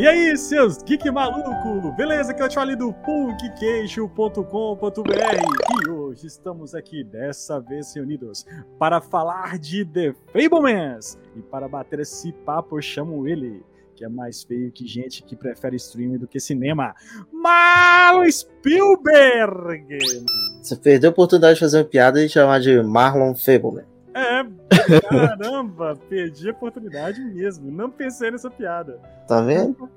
E aí, seus geek maluco? Beleza? Que eu te falei do punkqueixo.com.br e hoje estamos aqui, dessa vez reunidos, para falar de The Fablemans. E para bater esse papo, eu chamo ele, que é mais feio que gente que prefere streaming do que cinema, Marlon Spielberg! Você perdeu a oportunidade de fazer uma piada e chamar de Marlon Fableman. Caramba, perdi a oportunidade mesmo. Não pensei nessa piada. Tá vendo?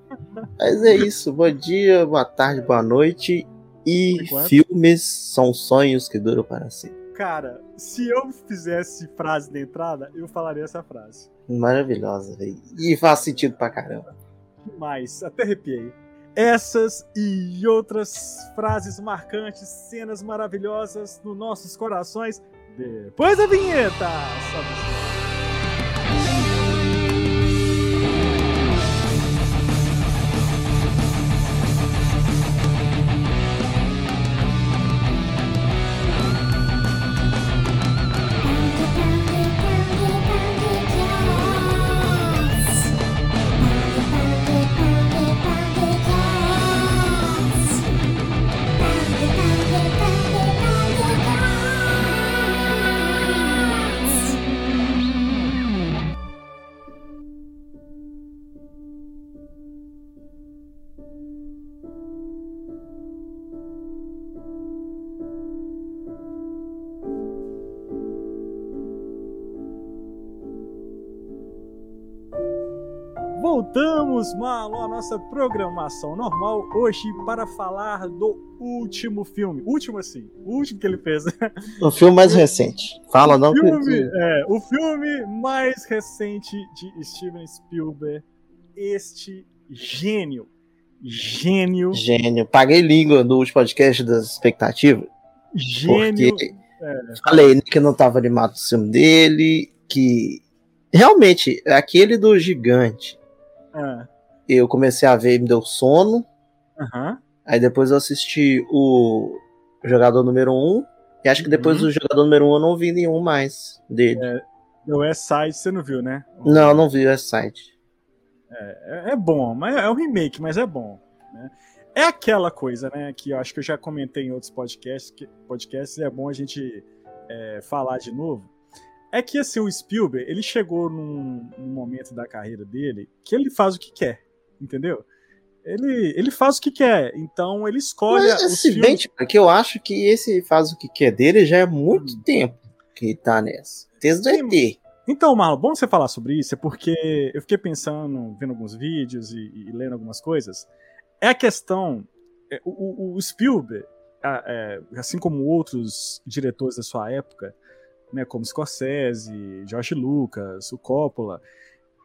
Mas é isso. Bom dia, boa tarde, boa noite. E filmes são sonhos que duram para sempre. Cara, se eu fizesse frase de entrada, eu falaria essa frase. Maravilhosa, velho. E faz sentido pra caramba. Mas, até arrepiei. Essas e outras frases marcantes, cenas maravilhosas nos nossos corações depois da vinheta. Sobe Voltamos, Malo, à nossa programação normal hoje para falar do último filme. Último assim, o último que ele fez. O filme mais recente. Fala o não filme, que... é, o filme mais recente de Steven Spielberg. Este gênio. Gênio. Gênio. Paguei língua no último podcast das expectativas. Gênio. Porque é. falei que não estava animado o filme dele, que realmente aquele do gigante ah. Eu comecei a ver e me deu sono. Uhum. Aí depois eu assisti o jogador número 1. Um, e acho que depois uhum. do jogador número 1 um eu não vi nenhum mais dele. É, o West Side você não viu, né? Não, não vi o West Side. É, é, é bom, mas é um remake, mas é bom. Né? É aquela coisa, né? Que eu acho que eu já comentei em outros podcasts, que, podcasts é bom a gente é, falar de novo. É que assim, o Spielberg, ele chegou num, num, momento da carreira dele que ele faz o que quer, entendeu? Ele, ele faz o que quer, então ele escolhe. Mas, os se filmes... bem, tipo, que eu acho que esse faz o que quer dele já é muito hum. tempo que ele tá nessa. Desde o ET. Então, Marlon, bom você falar sobre isso, é porque eu fiquei pensando, vendo alguns vídeos e, e lendo algumas coisas. É a questão. É, o, o, Spielberg, é, assim como outros diretores da sua época, né, como Scorsese, George Lucas, o Coppola.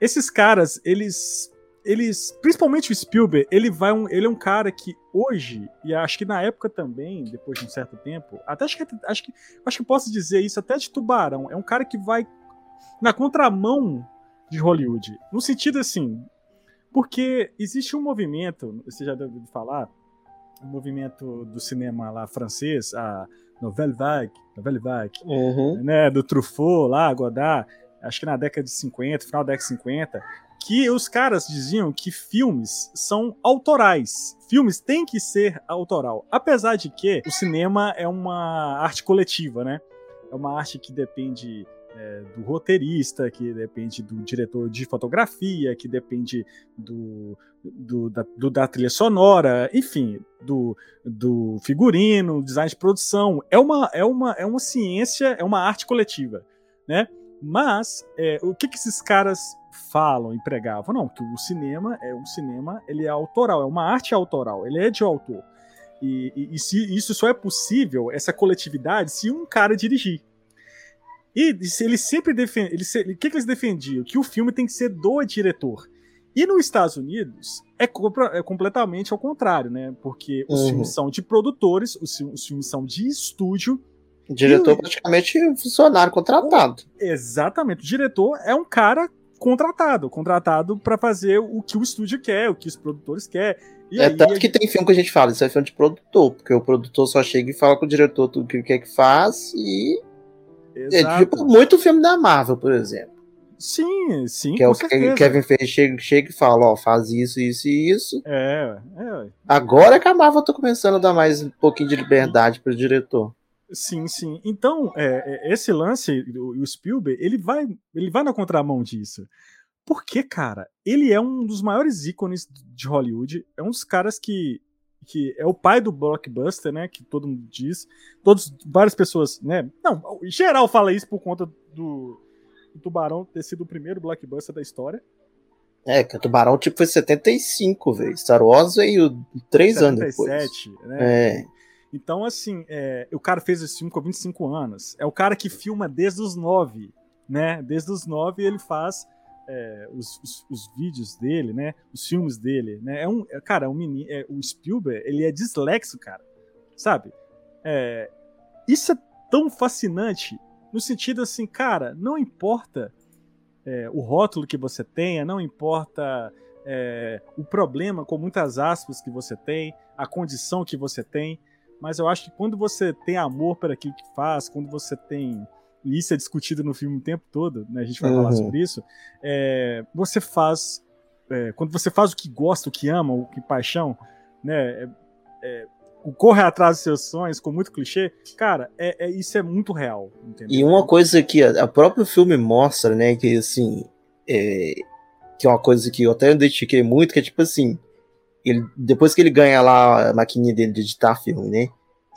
Esses caras, eles eles, principalmente o Spielberg, ele vai um, ele é um cara que hoje e acho que na época também, depois de um certo tempo, até acho que acho que acho que posso dizer isso até de Tubarão, é um cara que vai na contramão de Hollywood, no sentido assim, porque existe um movimento, você já deve falar, um movimento do cinema lá francês, a Nouvelle Vague, Nouvelle Vague uhum. né, do Truffaut lá, Godard, acho que na década de 50, final da década de 50, que os caras diziam que filmes são autorais. Filmes têm que ser autoral. Apesar de que o cinema é uma arte coletiva, né? É uma arte que depende é, do roteirista, que depende do diretor de fotografia, que depende do, do, da, do, da trilha sonora, enfim, do, do figurino, design de produção. É uma, é, uma, é uma ciência, é uma arte coletiva, né? Mas é, o que, que esses caras falam e pregavam? Não, que o cinema é um cinema, ele é autoral, é uma arte autoral, ele é de autor. E, e, e se isso só é possível, essa coletividade, se um cara dirigir. E eles sempre defendem. Eles, o que, que eles defendiam? Que o filme tem que ser do diretor. E nos Estados Unidos é, é completamente ao contrário, né? Porque os uhum. filmes são de produtores, os, os filmes são de estúdio. O diretor e, praticamente funcionário contratado. Exatamente. O diretor é um cara contratado, contratado para fazer o que o estúdio quer, o que os produtores querem. E é aí, tanto que tem filme que a gente fala, isso é filme de produtor, porque o produtor só chega e fala com o diretor tudo que ele quer que faz e é tipo muito filme da Marvel, por exemplo. Sim, sim. Que é o que Kevin Feige chega, chega e fala, ó, faz isso, isso e isso. É, é. Agora que a Marvel tá começando a dar mais um pouquinho de liberdade pro diretor. Sim, sim. Então, é, é esse lance, o, o Spielberg, ele vai, ele vai na contramão disso. Porque, cara, ele é um dos maiores ícones de Hollywood. É um dos caras que, que é o pai do blockbuster, né? Que todo mundo diz. Todos, várias pessoas, né? Não, em geral fala isso por conta do, do Tubarão ter sido o primeiro blockbuster da história. É, que o Tubarão tipo foi 75, velho. Star Wars veio 3 77, anos depois. né? É. Então, assim, é, o cara fez esse filme com 25 anos. É o cara que filma desde os 9, né? Desde os 9 ele faz é, os, os, os, vídeos dele, né? Os filmes dele, né? É um, é, cara, é um menino, é, o Spielberg, ele é dislexo, cara, sabe? É, isso é tão fascinante no sentido assim, cara, não importa é, o rótulo que você tenha, não importa o problema com muitas aspas que você tem, a condição que você tem, mas eu acho que quando você tem amor para aquilo que faz, quando você tem e isso é discutido no filme o tempo todo, né? A gente vai uhum. falar sobre isso. É, você faz. É, quando você faz o que gosta, o que ama, o que paixão, né? É, é o corre atrás dos seus sonhos, com muito clichê, cara, é, é isso é muito real. Entendeu? E uma coisa que a, a próprio filme mostra, né? Que assim. É, que é uma coisa que eu até identifiquei muito, que é tipo assim. Ele, depois que ele ganha lá a maquininha dele de editar filme, né?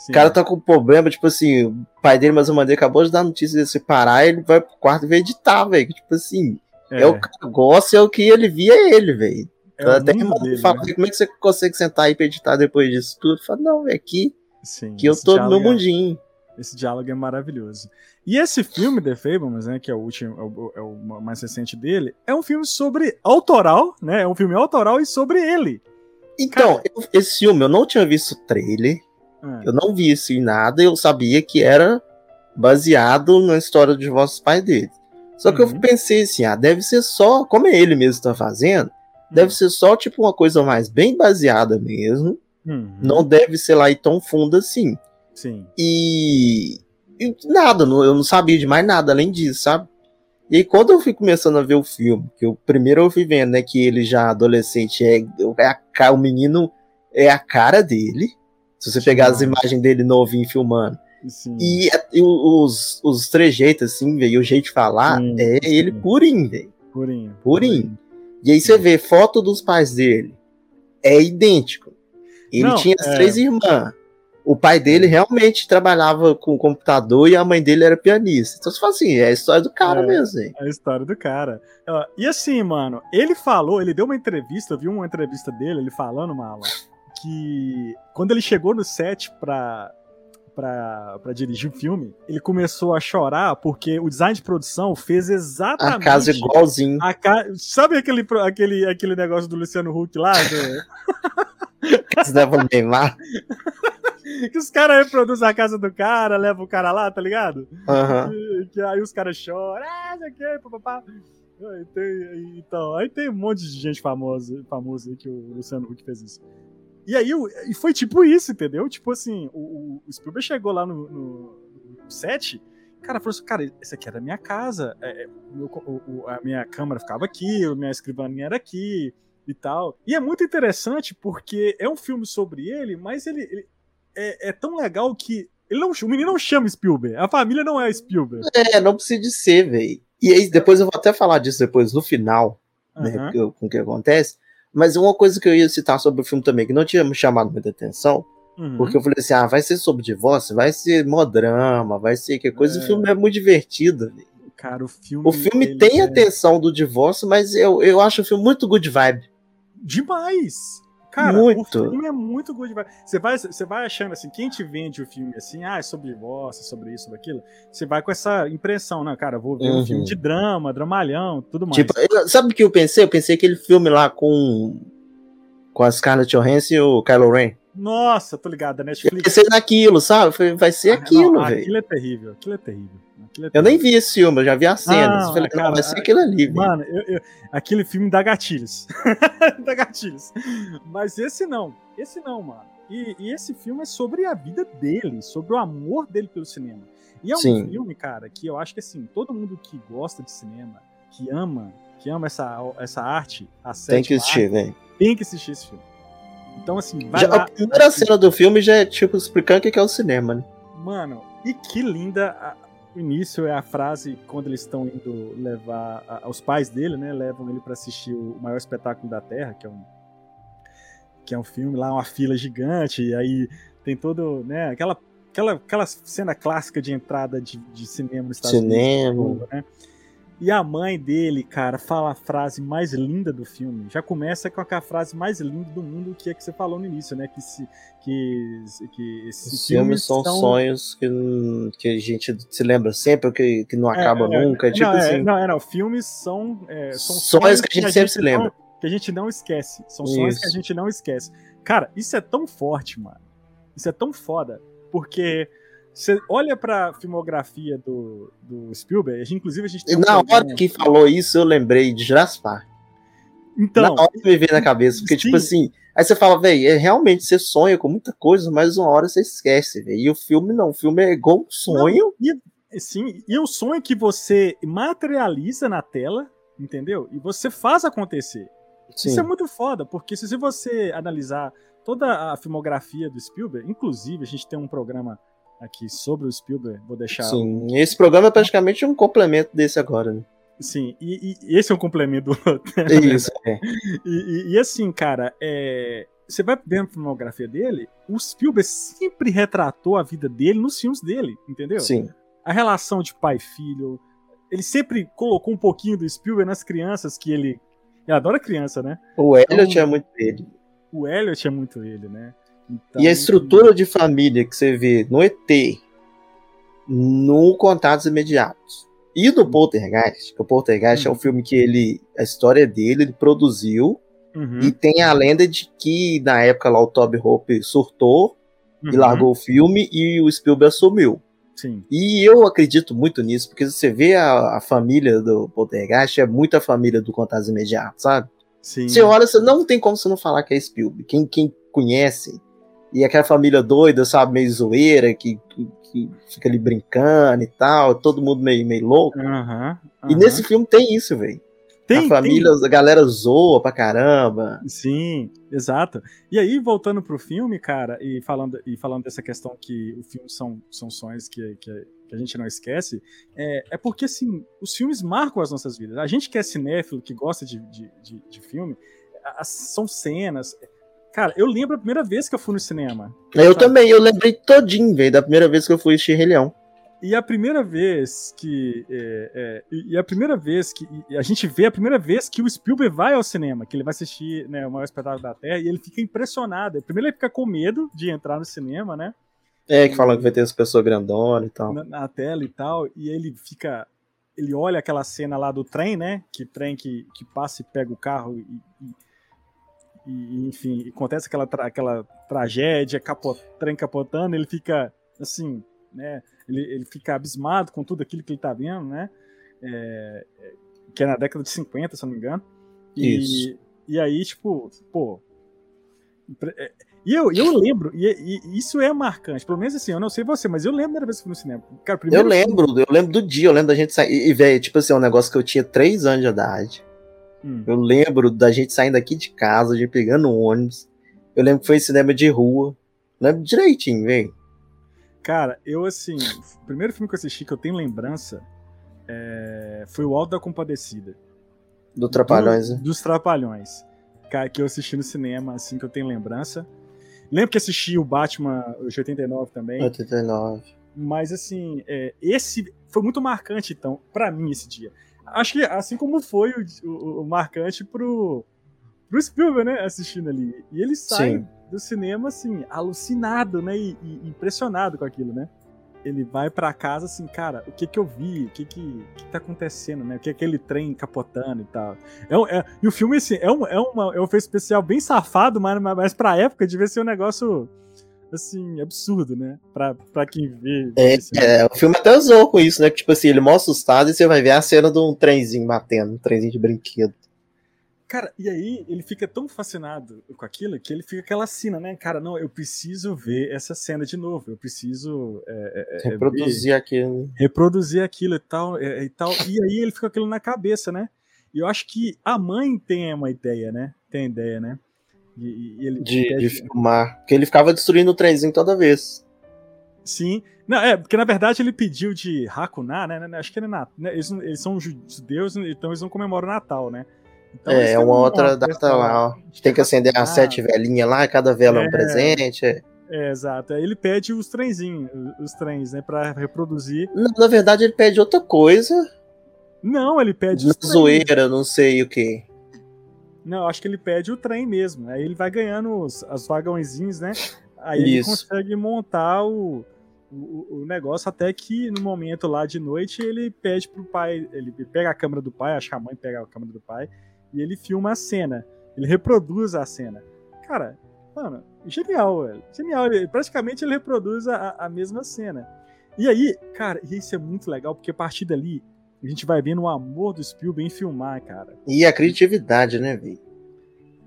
Sim. O cara tá com problema, tipo assim, o pai dele, mais uma vez, acabou de dar notícia de separar, ele vai pro quarto e vai editar, velho. Tipo assim, é. é. o que gosta, é o que ele via ele, velho. É Até que fala, né? como é que você consegue sentar aí pra editar depois disso tudo? Fala, não, é aqui Sim, que eu tô no meu é mundinho. Esse diálogo é maravilhoso. E esse filme, The Fablemans, né, que é o último, é o, é o, mais recente dele, é um filme sobre autoral, né? É um filme autoral e sobre ele. Então, eu, esse filme eu não tinha visto o trailer, é. Eu não vi isso em nada, eu sabia que era baseado na história dos vossos pais dele. Só que uhum. eu pensei assim, ah, deve ser só, como é ele mesmo está fazendo, uhum. deve ser só tipo uma coisa mais bem baseada mesmo. Uhum. Não deve ser lá e tão fundo assim. Sim. E, e nada, eu não sabia de mais nada além disso, sabe? E aí, quando eu fui começando a ver o filme, que o primeiro eu fui vendo, né, que ele já adolescente é, é a, o menino é a cara dele. Se você pegar as imagens dele novinho filmando. E, e, os, os trejeitos, assim, velho, o jeito de falar, sim, é sim. ele purinho, velho. Purinho, purinho. E aí você vê foto dos pais dele. É idêntico. Ele Não, tinha as é... três irmãs. O pai dele realmente trabalhava com computador e a mãe dele era pianista. Então você fala assim, é a história do cara é, mesmo, hein? É a história do cara. E assim, mano, ele falou, ele deu uma entrevista, eu vi uma entrevista dele, ele falando, Mala, que quando ele chegou no set pra, pra, pra dirigir o filme, ele começou a chorar porque o design de produção fez exatamente. A casa igualzinho. A ca... Sabe aquele, aquele, aquele negócio do Luciano Huck lá? Do... Casa da Neymar. que os caras reproduzem a casa do cara, levam o cara lá, tá ligado? Uhum. E, que aí os caras choram, ah, isso aqui, papapá. Tem, então, aí tem um monte de gente famosa, famosa aí que o Luciano Huck fez isso. E aí, e foi tipo isso, entendeu? Tipo assim, o, o Spielberg chegou lá no, no, no set, cara, falou assim, cara, esse aqui era a minha casa, é, é meu, o, a minha câmera ficava aqui, a minha escrivaninha era aqui e tal. E é muito interessante porque é um filme sobre ele, mas ele, ele é, é, tão legal que ele não, o menino não chama Spielberg, a família não é Spielberg. É, não precisa de ser, velho. E aí, depois eu vou até falar disso depois no final, uhum. né, com o que acontece. Mas uma coisa que eu ia citar sobre o filme também, que não tinha me chamado muita atenção, uhum. porque eu falei assim: ah, vai ser sobre divórcio, vai ser modrama, vai ser que coisa. É. O filme é muito divertido. Cara, o filme. O filme tem é... a tensão do divórcio, mas eu, eu acho o filme muito good vibe. Demais! Cara, muito. o filme é muito good Você vai, você vai achando assim, quem te vende o filme assim, ah, é sobre divórcio, sobre isso, sobre aquilo, você vai com essa impressão, né, cara? Vou ver uhum. um filme de drama, dramalhão, tudo mais. Tipo, sabe o que eu pensei? Eu pensei aquele filme lá com com a Scarlett Johansson e o Kylo Ren. Nossa, tô ligado, da Netflix. Eu pensei naquilo, sabe? Vai ser ah, aquilo, velho. Aquilo é terrível, aquilo é terrível. Eu nem vi esse filme, eu já vi as cenas. Ah, falei, cara, não, vai ser aquilo ali. Mano, eu, eu, aquele filme dá gatilhos. dá gatilhos. Mas esse não. Esse não, mano. E, e, esse filme é sobre a vida dele, sobre o amor dele pelo cinema. E é um Sim. filme, cara, que eu acho que assim, todo mundo que gosta de cinema que ama, que ama essa, essa arte, a Tem que assistir, velho. Tem que assistir esse filme. Então, assim, vai Já, lá. a primeira cena do filme já é, tipo, explicando o que é o cinema, né? Mano, e que linda. a- o início é a frase quando eles estão indo levar. a- os pais dele, né? Levam ele pra assistir o maior espetáculo da Terra, que é um. Que é um filme lá, uma fila gigante, e aí tem todo. né? Aquela, aquela, aquela cena clássica de entrada de, de cinema nos Estados Cinema. Unidos. né? E a mãe dele, cara, fala a frase mais linda do filme. Já começa com aquela frase mais linda do mundo, que é que você falou no início, né? Que, se, que, que esses Os filmes são sonhos que, que a gente se lembra sempre, que, que não acaba É, é, nunca. É, tipo não, é, assim, não, é, não. Filmes são, é, são Sonhos que a gente sempre se lembra. Não, que a gente não esquece. São sonhos que a Isso. gente não esquece. Cara, isso é tão forte, mano. Isso é tão foda. Porque você olha pra filmografia do, do Spielberg, a gente, inclusive a gente tem um na hora que falou isso, eu lembrei de Jurassic Park. Então, na hora que me veio na cabeça. Porque, sim. tipo assim, aí você fala, velho, é, realmente você sonha com muita coisa, mas uma hora você esquece, velho. E o filme não, o filme é igual um sonho. Sim, e o sonho é que você materializa na tela, entendeu? E você faz acontecer. Sim. Isso é muito foda, porque se se você analisar toda a filmografia do Spielberg, inclusive a gente tem um programa aqui sobre o Spielberg, vou deixar. Sim, esse programa é praticamente um complemento desse agora, né? Sim, e, e esse é um complemento do outro. É isso, é. E, e- e assim, cara, é, você vai dentro da filmografia dele, o Spielberg sempre retratou a vida dele nos filmes dele, entendeu? Sim. a relação de pai e filho. Ele sempre colocou um pouquinho do Spielberg nas crianças que ele. Ele adora criança, né? O Elliot Então- é muito dele. O Elliot é muito ele, né? Então, E a estrutura de família que você vê no ET, no Contatos Imediatos e no Poltergeist, que o Poltergeist é Uhum. um filme que ele, a história dele, ele produziu Uhum, e tem a lenda de que na época lá o Toby Hope surtou e uhum, largou o filme e o Spielberg assumiu. Sim. E eu acredito muito nisso, porque você vê a, a família do Poltergeist, é muita família do Contatos Imediatos, sabe? Sim. Você olha, você não tem como você não falar que é Spielberg. Quem, quem conhece, e aquela família doida, sabe, meio zoeira, que, que, que fica ali brincando e tal, todo mundo meio, meio louco. Aham, E aham. nesse filme tem isso, velho. tem, A família, a galera zoa pra caramba. tem. Sim, exato. E aí, voltando pro filme, cara, e falando, e falando dessa questão que o filme são, são sonhos que, que, que a gente não esquece, é, é porque, assim, os filmes marcam as nossas vidas. A gente que é cinéfilo, que gosta de, de, de, de filme, as- são cenas. Cara, eu lembro a primeira vez que eu fui no cinema. Eu Sabe? também, eu lembrei todinho, velho, da primeira vez que eu fui assistir Rei Leão. E a primeira vez que. é, é, e a primeira vez que. a gente vê a primeira vez que o Spielberg vai ao cinema, que ele vai assistir né, o maior espetáculo da Terra, e ele fica impressionado. Primeiro ele fica com medo de entrar no cinema, né? É, que falam que vai ter as pessoas grandonas e tal. Na, na tela e tal. E ele fica. Ele olha aquela cena lá do trem, né? Que trem que, que passa e pega o carro e. e- e, enfim, acontece aquela, tra- aquela tragédia, capo, trem capotando, ele fica assim, né? Ele, ele fica abismado com tudo aquilo que ele tá vendo, né? É, que é na década de 50, se eu não me engano. E, Isso. e aí, tipo, pô. é, E eu, eu lembro, e, e isso é marcante. Pelo menos assim, eu não sei você, mas eu lembro da primeira vez que eu fui no cinema. Cara, Eu lembro, eu lembro do dia, eu lembro da gente sair. E, velho, tipo assim, é um negócio que eu tinha 3 anos de idade. Hum. Eu lembro da gente saindo daqui de casa, a gente pegando um ônibus. Eu lembro que foi cinema de rua. Lembro direitinho, velho. Cara, eu assim, o primeiro filme que eu assisti que eu tenho lembrança é, foi o Alto da Compadecida. Do Trapalhões, Do- né? dos Trapalhões. Cara, que eu assisti no cinema, assim, que eu tenho lembrança. Lembro que assisti o Batman de 89 também. 89. Mas assim, é, esse foi muito marcante, então, pra mim, esse dia. Acho que assim como foi o, o- o marcante pro, pro Spielberg, né? Assistindo ali. E ele sai Sim. do cinema, assim, alucinado, né? E, e impressionado com aquilo, né? Ele vai pra casa assim, cara, o que que eu vi? O que que, que tá acontecendo, né? O que é aquele trem capotando e tal. É, é- e o filme, assim, é um, é, uma, é um efeito especial bem safado, mas, mas mas pra época devia ser um negócio, assim, absurdo, né? Pra, pra quem vê. É, é, o filme até usou com isso, né? Que, tipo assim, ele mostra assustado e você vai ver a cena de um trenzinho batendo, um trenzinho de brinquedo. Cara, e aí ele fica tão fascinado com aquilo que ele fica aquela cena, né? Cara, não, eu preciso ver essa cena de novo, eu preciso é, é, reproduzir ver, aquilo. Reproduzir aquilo e tal, e tal. E aí ele fica aquilo na cabeça, né? E eu acho que a mãe tem uma ideia, né? Tem ideia, né? E, e ele de, de filmar. Porque ele ficava destruindo o trenzinho toda vez. Sim. Não, é, porque na verdade ele pediu de Hakuná, né? Acho que ele é Natal. Né? Eles, eles, são judeus, então eles não comemoram o Natal, né? Então, é, uma outra data lá. A gente tem que acender as sete velhinhas lá, cada vela é um é. presente. É. É, exato. Aí ele pede os trenzinhos, os trens, né, pra reproduzir. Na, na, verdade, ele pede outra coisa. Não, ele pede os zoeira, não sei o que. Não, acho que ele pede o trem mesmo. Aí ele vai ganhando os, as vagõezinhos, né? Aí Isso. ele consegue montar o, o, o, negócio até que no momento lá de noite ele pede pro pai, ele pega a câmera do pai, acho que a mãe pega a câmera do pai e ele filma a cena. Ele reproduz a cena. Cara, mano, genial, velho. Genial. Ele, praticamente ele reproduz a, a mesma cena. E aí, cara, isso é muito legal, porque a partir dali a gente vai vendo o amor do Spielberg em filmar, cara. E a criatividade, né, velho?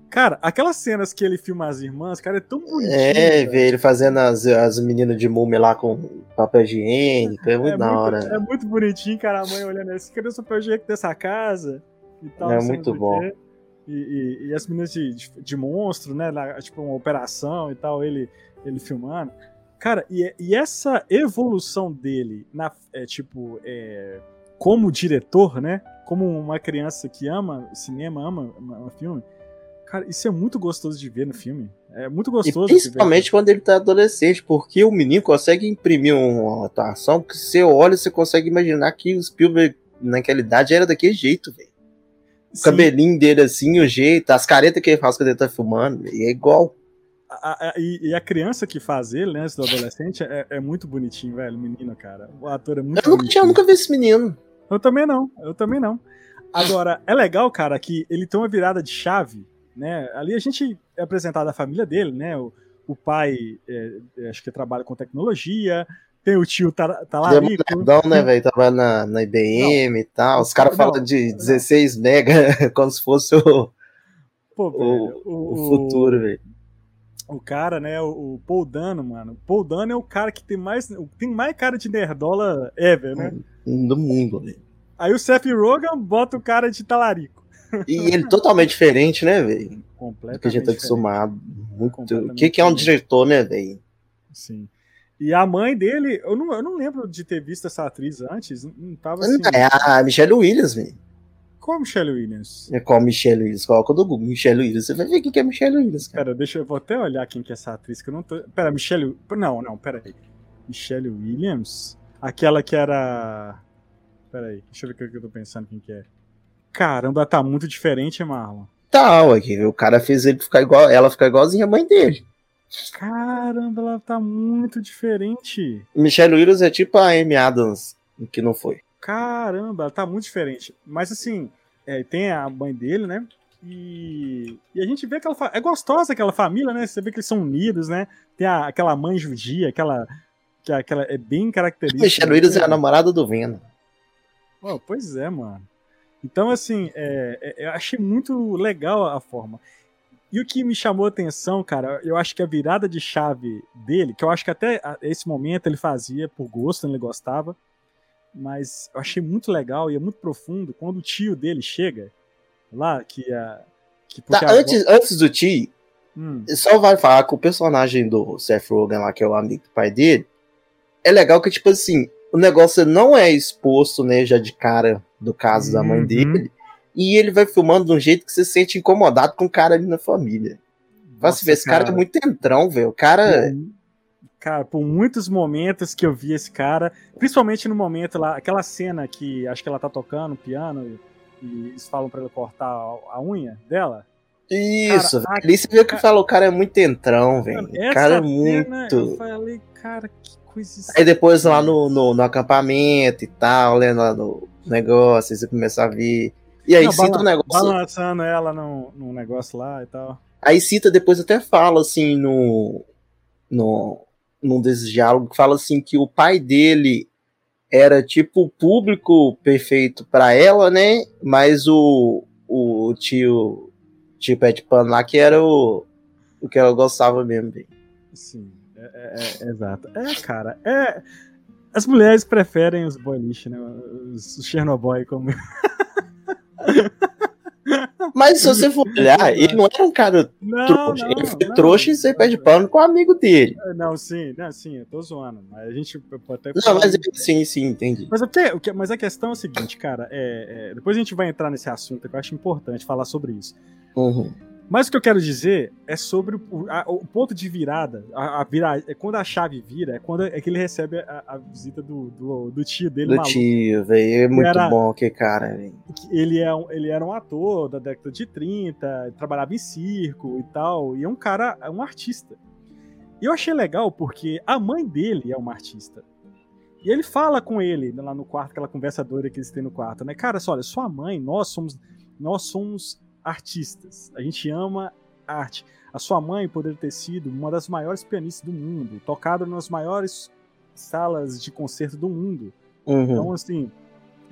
Cara, aquelas cenas que ele filma as irmãs, cara, é tão bonitinho. É, ver ele fazendo as, as meninas de múmia lá com papel higiênico, é muito é da muito, hora. É muito bonitinho, cara, a mãe olhando assim, cadê o papel higiênico dessa casa? e tal. É muito bom. E, e, e, as meninas de, de, de, monstro, né? Tipo, uma operação e tal, ele, ele filmando. Cara, e, e essa evolução dele, na, é, tipo, é, como diretor, né? Como uma criança que ama cinema, ama, ama filme. Cara, isso é muito gostoso de ver no filme. É muito gostoso. E principalmente quando ele tá adolescente, porque o menino consegue imprimir uma atuação que você olha, você consegue imaginar que o Spielberg naquela idade era daquele jeito, velho. O cabelinho dele assim, o jeito, as caretas que ele faz quando ele tá filmando, é igual. A, a, e, a criança que faz ele, né, do adolescente, é, é, muito bonitinho, velho, menino, cara. O ator é muito Eu nunca, tinha, nunca vi esse menino. Eu também não, eu também não. Agora, é legal, cara, que ele tem uma virada de chave, né? Ali a gente é apresentado a família dele, né? O, o pai, é, é acho que trabalha com tecnologia, tem o tio Talarico. Tá né, velho? Tava na, na IBM não, e tal. Os caras falam de 16 mega como se fosse o, Pô, o, o, o, futuro, velho. O cara, né, o, Paul Dano, mano. Paul Dano é o cara que tem mais, tem mais cara de nerdola ever, né? Do mundo, velho. Aí o Seth Rogen bota o cara de talarico. E ele totalmente diferente, né, velho? Completamente. Do que a gente tá acostumado. Muito. O que, que é um diretor, né, velho? Sim. E a mãe dele, eu não, eu não lembro de ter visto essa atriz antes. Não tava assim. É a Michelle Williams, velho. Qual a Michelle Williams? É qual Michelle Williams? Coloca o Google, Michelle Williams. Você vai ver quem que é Michelle Williams, cara. Pera, deixa eu vou até olhar quem que é essa atriz, que eu não tô. Pera, Michelle. Não, não, pera aí. Michelle Williams? Aquela que era. Pera aí, deixa eu ver o que eu tô pensando quem que é. Caramba, tá muito diferente, Marlon. Tá, aqui, o cara fez ele ficar igual, ela ficar igualzinha a mãe dele. Caramba, ela tá muito diferente. Michelle Williams é tipo a Amy Adams, que não foi. Caramba, ela tá muito diferente. Mas assim, é, tem a mãe dele, né? E, e, a gente vê que ela é gostosa aquela família, né? Você vê que eles são unidos, né? Tem a, aquela mãe judia, aquela que é, aquela é bem característica. Michelle Williams é a namorada do Venom. Oh, pois é, mano. Então, assim, é, é, eu achei muito legal a forma. E o que me chamou a atenção, cara, eu acho que a virada de chave dele, que eu acho que até esse momento ele fazia por gosto, ele gostava, mas eu achei muito legal e é muito profundo quando o tio dele chega lá, que a. Que tá, antes, antes do tio, hum. só vai falar com o personagem do Seth Rogen lá, que é o amigo do pai dele. É legal que, tipo assim, o negócio não é exposto, né, já de cara do caso uhum. da mãe uhum. dele. E ele vai filmando de um jeito que você se sente incomodado com o cara ali na família. Nossa, ver, esse cara, cara é muito entrão, velho. O cara. Cara, por muitos momentos que eu vi esse cara, principalmente no momento lá, aquela cena que acho que ela tá tocando piano e, e eles falam para ela cortar a, a, unha dela. Isso, cara, ali você vê que fala, o cara é muito entrão, velho. O cara é muito. Eu falei, cara, que coisa. Aí depois lá no, no, no acampamento e tal, lendo lá no negócio, você começa a ver e aí não, cita um negócio. Balançando ela num, num negócio lá e tal. Aí cita depois até fala assim no. no num desses diálogos, que fala assim que o pai dele era tipo o público perfeito para ela, né? Mas o, o tio pé de pano lá, que era o, o que ela gostava mesmo. Bem. Sim, é, é, é, exato. É, cara, é. As mulheres preferem os boy lixo, né? Os, os Chernobyl como. Mas se você for olhar, ele não era um cara não, trouxa. não, ele foi não. trouxa e você pede pano com o amigo dele. Não, sim, não, sim, eu tô zoando. Mas a gente pode até. Não, mas sim, sim, entendi. Mas, é porque, mas a questão é o seguinte, cara. É, é, depois a gente vai entrar nesse assunto que eu acho importante falar sobre isso. Uhum. Mas o que eu quero dizer é sobre o, a- o ponto de virada. A, a vira, é quando a chave vira, é quando é que ele recebe a, a visita do, do, do tio dele, Do maluco. tio, velho. É muito Era- bom que cara, velho. ele, é um, ele era um ator da década de 30, trabalhava em circo e tal, e é um cara, é um artista. E eu achei legal porque a mãe dele é uma artista. E ele fala com ele lá no quarto, aquela conversa doida que eles têm no quarto, né? Cara, só, olha, sua mãe, nós somos, nós somos artistas. A gente ama arte. A sua mãe poderia ter sido uma das maiores pianistas do mundo, tocada nas maiores salas de concerto do mundo. Uhum. Então, assim,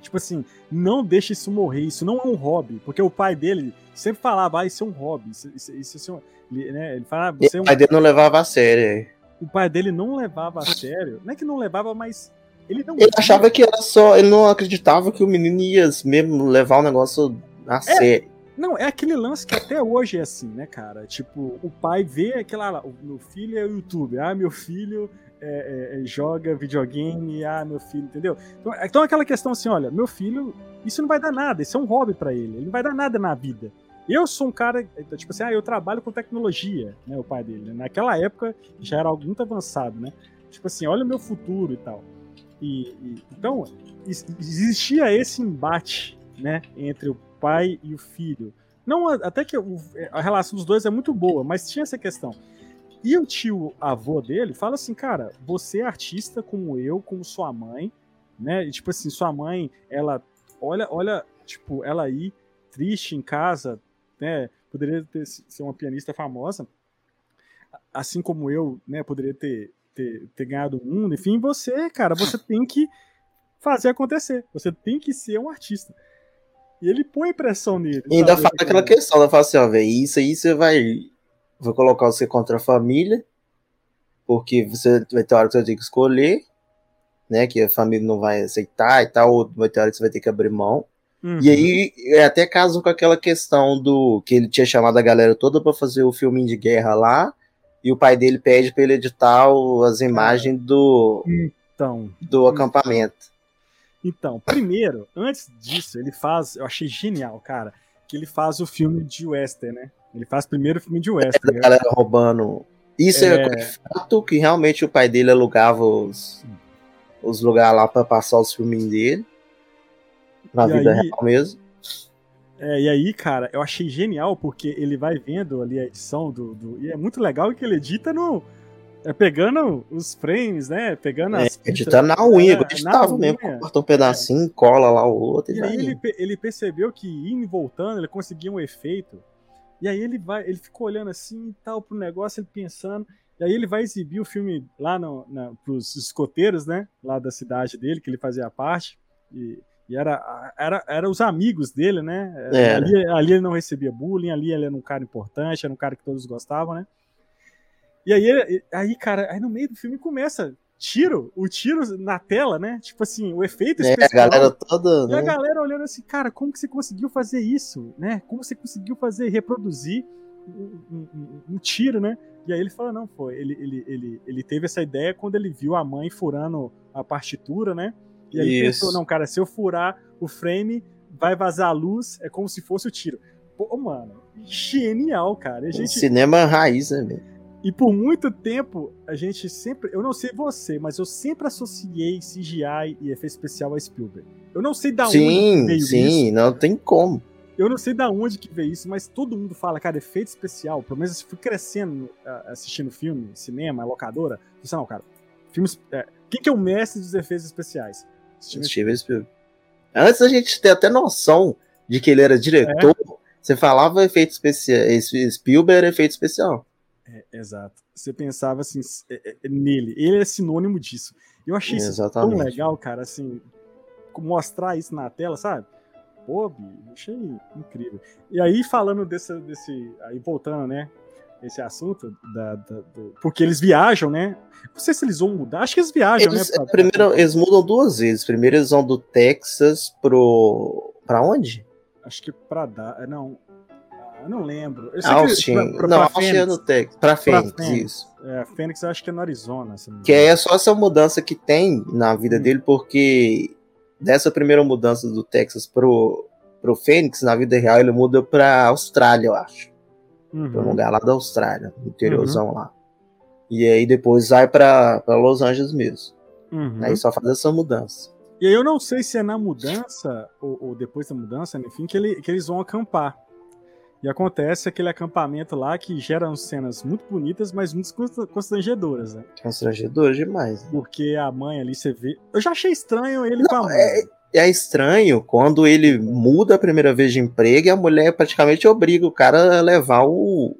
tipo assim, não deixe isso morrer, isso não é um hobby, porque o pai dele sempre falava, ah, isso é um hobby, isso, isso, isso é um... ele, né, ele falava, você é um... o pai dele não levava a sério. é. o pai dele não levava a sério, não é que não levava, mas ele não Ele achava que era só. Ele não acreditava que o menino ia mesmo levar o negócio a sério. Não, é aquele lance que até hoje é assim, né, cara? Tipo, o pai vê aquela lá, o meu filho é YouTube, ah, meu filho é, é, é, joga videogame, ah, meu filho, entendeu? Então, então aquela questão assim, olha, meu filho, isso não vai dar nada, isso é um hobby pra ele, ele não vai dar nada na vida. Eu sou um cara, tipo assim, ah, eu trabalho com tecnologia, né, o pai dele. né? Naquela época já era algo muito avançado, né? Tipo assim, olha o meu futuro e tal. E, e- então, ex- existia esse embate, né, entre o pai e o filho. Não, até que o- a relação dos dois é muito boa, mas tinha essa questão. E o tio avô dele fala assim, cara, você é artista como eu, como sua mãe, né? E, tipo assim, sua mãe, ela olha, olha, tipo, ela aí triste em casa, né? Poderia ter, ser uma pianista famosa, assim como eu, né? Poderia ter, ter, ter ganhado o mundo. Enfim, você, cara, você tem que fazer acontecer. Você tem que ser um artista. E ele põe pressão nele. E ainda fala aquela questão, ela fala assim, ó, velho, isso aí você vai. Vai colocar você contra a família, porque você vai ter hora que você vai ter que escolher, né? Que a família não vai aceitar e tal, ou vai ter hora que você vai ter que abrir mão. Uhum. E aí, é até caso com aquela questão do que ele tinha chamado a galera toda pra fazer o filminho de guerra lá, e o pai dele pede pra ele editar o- as imagens do, Então, do acampamento. Então, primeiro, antes disso, ele faz. Eu achei genial, cara. Que ele faz o filme de western, né? Ele faz primeiro o filme de western. galera roubando. Isso é, É. fato que realmente o pai dele alugava os, os lugares lá pra passar os filminhos dele. Na E vida aí- real mesmo. É, e aí, cara, eu achei genial porque ele vai vendo ali a edição do. do- e é muito legal que ele edita no. É pegando os frames, né? Pegando É, as. fitas. editando na unha, É, editava mesmo. unha. Corta um pedacinho, cola lá o outro e já aí ele, ele percebeu que indo e voltando, ele conseguia um efeito. E aí ele vai, ele ficou olhando assim e tal pro negócio, ele pensando. E aí ele vai exibir o filme lá no, na, pros escoteiros, né? Lá da cidade dele, que ele fazia parte. E, e era, era, era os amigos dele, né? Era. Ali, ali ele não recebia bullying, ali ele era um cara importante, era um cara que todos gostavam, né? E aí, aí cara, aí no meio do filme começa tiro, o tiro na tela, né? Tipo assim, o efeito É, a especial. galera toda. E a Né? galera olhando assim, cara, como que você conseguiu fazer isso, né? Como você conseguiu fazer, reproduzir um, um- um- tiro, né? E aí ele fala, não, pô, ele, ele, ele, ele teve essa ideia quando ele viu a mãe furando a partitura, né? E aí ele Isso. pensou, não, cara, se eu furar o frame, vai vazar a luz, é como se fosse o tiro. Pô, mano, genial, cara. A gente, Cinema raiz, né, velho? E por muito tempo, a gente sempre. Eu não sei você, mas eu sempre associei CGI e efeito especial a Spielberg. Eu não sei da onde que Sim, veio isso. sim, não tem como. Eu não sei da onde que veio isso, mas todo mundo fala, cara, efeito especial. Pelo menos eu fui crescendo ah, assistindo filme, cinema, locadora. Disse, não, cara, filmes. é, quem que é o mestre dos efeitos especiais? Steven Spielberg. Antes da gente ter até noção de que ele era diretor, você falava efeito especial. Spielberg era efeito especial. É, exato. Você pensava assim, é, é, nele. Ele é sinônimo disso. Eu achei isso tão Exatamente. legal, cara, assim, mostrar isso na tela, sabe? Pô, bicho, achei incrível. E aí, falando desse. desse aí, voltando, né? Esse assunto, da, da do, porque eles viajam, né? Não sei se eles vão mudar, acho que eles viajam, eles, né? Pra, primeiro, eles mudam duas vezes. Primeiro, eles vão do Texas pro. pra onde? Acho que pra dar. Não. Eu não lembro. Eu Austin. Pra, pra, não, pra Austin é no Texas. Pra Phoenix, pra Phoenix, isso. É, Fênix eu acho que é no Arizona. que é só essa mudança que tem na vida hum. dele, porque dessa primeira mudança do Texas pro, pro Fênix, na vida real, ele muda pra Austrália, eu acho. Uhum. Pra um lugar lá da Austrália, no interiorzão uhum. lá. E aí depois vai pra, pra Los Angeles mesmo. Uhum. Aí só faz essa mudança. E aí eu não sei se é na mudança, ou, ou depois da mudança, enfim, que, ele, que eles vão acampar. E acontece aquele acampamento lá que gera cenas muito bonitas, mas muito constrangedoras, né? Constrangedoras demais. Né? Porque a mãe ali, você vê. Eu já achei estranho ele Não, com a mãe. É, é estranho quando ele muda a primeira vez de emprego e a mulher praticamente obriga o cara a levar o,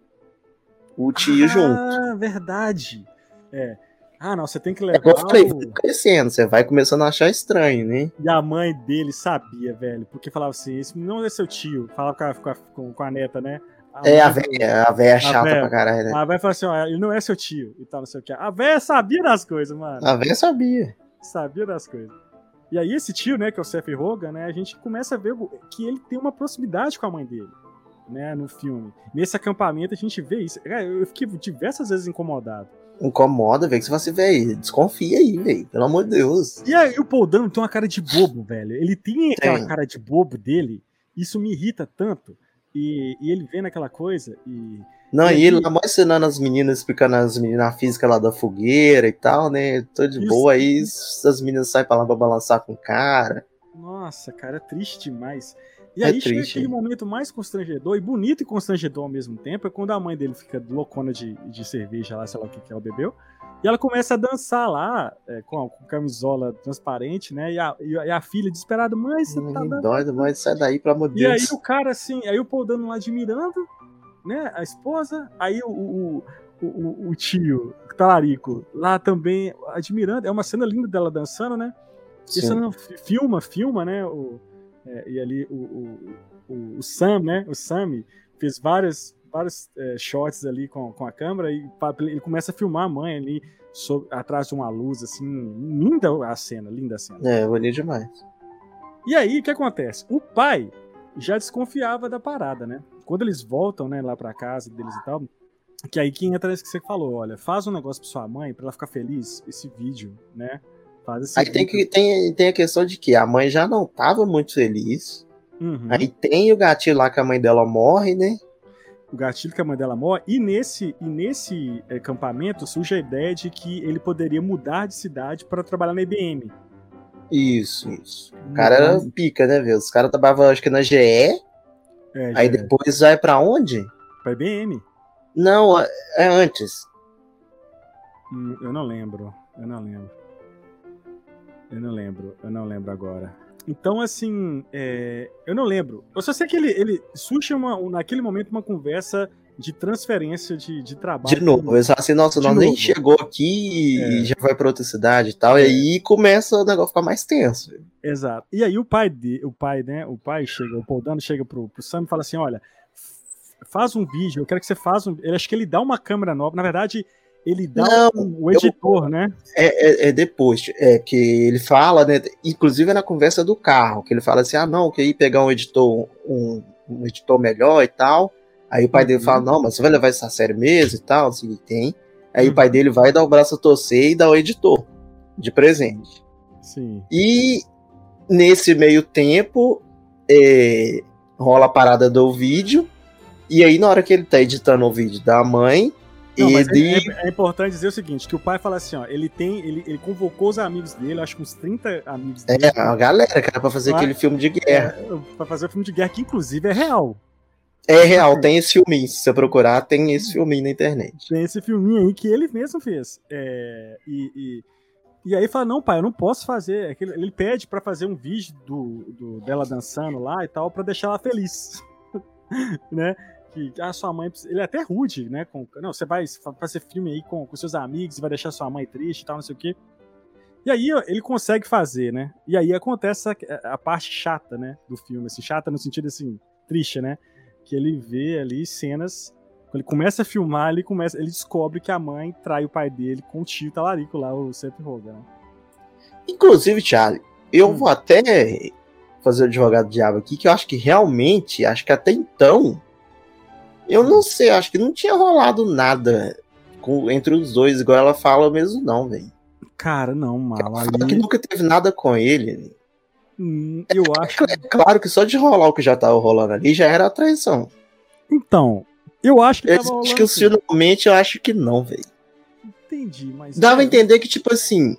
o tio ah, junto. Ah, verdade. É. Ah, não, você tem que levar. É eu falei, o... crescendo, você vai começando a achar estranho, né? E a mãe dele sabia, velho, porque falava assim: esse não é seu tio. Falava com a, com a, com a neta, né? A é, a velha, a velha chata véia, pra caralho, né? A velha falou assim: ó, ele não é seu tio e tal, não sei o que. A velha sabia das coisas, mano. A velha sabia. Sabia das coisas. E aí, esse tio, né, que é o Seth Rogen, né, a gente começa a ver que ele tem uma proximidade com a mãe dele, né, no filme. Nesse acampamento a gente vê isso. Eu fiquei diversas vezes incomodado incomoda, velho. Que você fala assim, velho, desconfia aí, velho. Pelo amor de Deus. E aí o Paul Dano tem uma cara de bobo, velho. Ele tem aquela cara de bobo dele. Isso me irrita tanto. E, e ele vendo aquela coisa e. Não, e, ele lá mó ensinando as meninas, explicando as meninas a física lá da fogueira e tal, né? Tô de isso, boa, aí as meninas saem pra lá pra balançar com o cara. Nossa, cara, é triste demais. E é aí triste. chega aquele momento mais constrangedor e bonito e constrangedor ao mesmo tempo, é quando a mãe dele fica loucona de, de cerveja lá, sei lá o que, que ela bebeu, e ela começa a dançar lá, é, com, com camisola transparente, né, e a, e a filha desesperada, mãe, você tá dando... Dói, mãe, sai daí, pelo amor de Deus. E aí o cara, assim, aí o Paul dando lá admirando, né, a esposa, aí o, o, o, o tio, o talarico, lá também admirando, é uma cena linda dela dançando, né, e cena filma, filma, né, o é, e ali o, o, o, o, Sam, né? O Sam fez várias, vários é, shots ali com, com a câmera e ele começa a filmar a mãe ali sobre, atrás de uma luz, assim. Linda a cena, linda a cena. É, bonito demais. E aí, o que acontece? O pai já desconfiava da parada, né? Quando eles voltam, né, lá pra casa deles e tal, que aí que entra isso que você falou, olha, faz um negócio pra sua mãe, pra ela ficar feliz, esse vídeo, né? Aí tem, que, tem, tem a questão de que a mãe já não tava muito feliz. Uhum. Aí tem o gatilho lá que a mãe dela morre, né? O gatilho que a mãe dela morre. E nesse, e nesse é, acampamento surge a ideia de que ele poderia mudar de cidade para trabalhar na IBM. Isso, isso. O cara era pica, né, velho? Os caras trabalhavam, acho que na GE. É, aí depois vai para onde? Pra IBM. Não, é antes. Hum, eu não lembro. Eu não lembro. Eu não lembro, eu não lembro agora. Então, assim, é, eu não lembro. Eu só sei que ele, ele surge uma, naquele momento uma conversa de transferência de, de trabalho. De novo, eles assim, nossa, nós nem chegou aqui é. e já vai para outra cidade e tal, é. e aí começa o negócio a ficar mais tenso. Exato. E aí o pai, de, o pai, né, o pai chega, o Paul Dano chega pro, pro Sam e fala assim, olha, faz um vídeo, eu quero que você faça um... Ele acho que ele dá uma câmera nova, na verdade, ele dá não, o, o editor, eu, né? É, é, é, depois, é que ele fala, né? Inclusive é na conversa do carro, que ele fala assim: ah, não, que ir pegar um editor, um, um editor melhor e tal. Aí o pai uhum. dele fala: não, mas você vai levar isso a sério mesmo e tal, assim, tem. Aí uhum. o pai uhum. dele vai dar o braço a torcer e dá o editor de presente. Sim. E nesse meio tempo, é, rola a parada do vídeo. E aí, na hora que ele tá editando o vídeo da mãe, não, ele... é, é, importante dizer o seguinte, que o pai fala assim, ó, ele tem, ele, ele convocou os amigos dele, acho que uns 30 amigos é, dele. É, a galera, cara, pra fazer aquele filme de guerra. É, pra fazer o filme de guerra, que inclusive é real. É real, tem esse filminho, se você procurar, tem esse filminho na internet. Tem esse filminho aí que ele mesmo fez. É, e, e, e aí fala, não, pai, eu não posso fazer. Ele pede para fazer um vídeo do, do, dela dançando lá e tal, para deixar ela feliz. né? Que a sua mãe. Ele é até rude, né? Com, não, você vai fazer filme aí com, com seus amigos e vai deixar sua mãe triste e tal, não sei o quê. E aí ele consegue fazer, né? E aí acontece a, a, parte chata, né, do filme, assim, chata no sentido assim, triste, né? Que ele vê ali cenas quando ele começa a filmar, ele começa, ele descobre que a mãe trai o pai dele com o tio talarico lá, o Seth Rogen, né? Inclusive, Charlie, eu hum. vou até fazer o advogado diabo aqui, que eu acho que realmente, acho que até então, eu não sei, acho que não tinha rolado nada com, entre os dois, igual ela fala mesmo, não, velho. Cara, não, mal. Ali... que nunca teve nada com ele. Hum, eu é, acho. É claro que só de rolar o que já tava rolando ali já era a traição. Então, eu acho que. Eu acho que eu, finalmente eu acho que não, velho. Entendi, mas. Dava a entender que, tipo assim,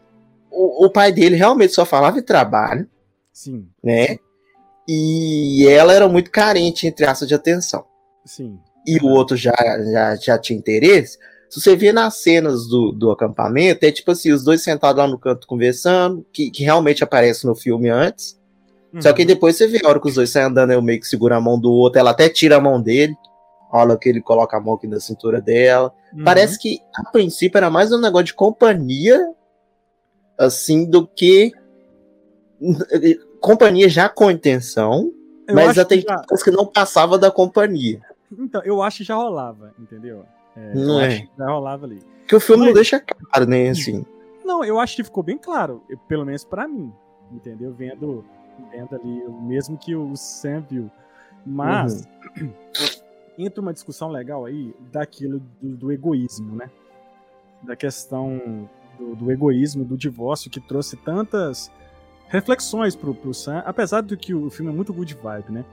o, o pai dele realmente só falava de trabalho. Sim. Né? E ela era muito carente, entre aspas, de atenção. Sim. E o outro já, já, já tinha interesse. Se você vê nas cenas do, do acampamento, é tipo assim, os dois sentados lá no canto conversando, que, que realmente aparece no filme antes. Uhum. Só que uhum. depois você vê a hora que os dois saem andando, eu meio que segura a mão do outro, ela até tira a mão dele. Olha que ele coloca a mão aqui na cintura dela. Uhum. Parece que, a princípio, era mais um negócio de companhia, assim, do que companhia já com intenção, eu mas até que, já... que não passava da companhia. Então, eu acho que já rolava, entendeu? É, não é. Já rolava ali. Que o filme Mas, não deixa claro, né, assim. Não, eu acho que ficou bem claro, pelo menos para mim, entendeu? Vendo, vendo ali, mesmo que o Sam viu. Mas uhum. entra uma discussão legal aí daquilo do, do egoísmo, né? Da questão do, do, egoísmo, do divórcio, que trouxe tantas reflexões pro, pro Sam, apesar de que o filme é muito good vibe, né?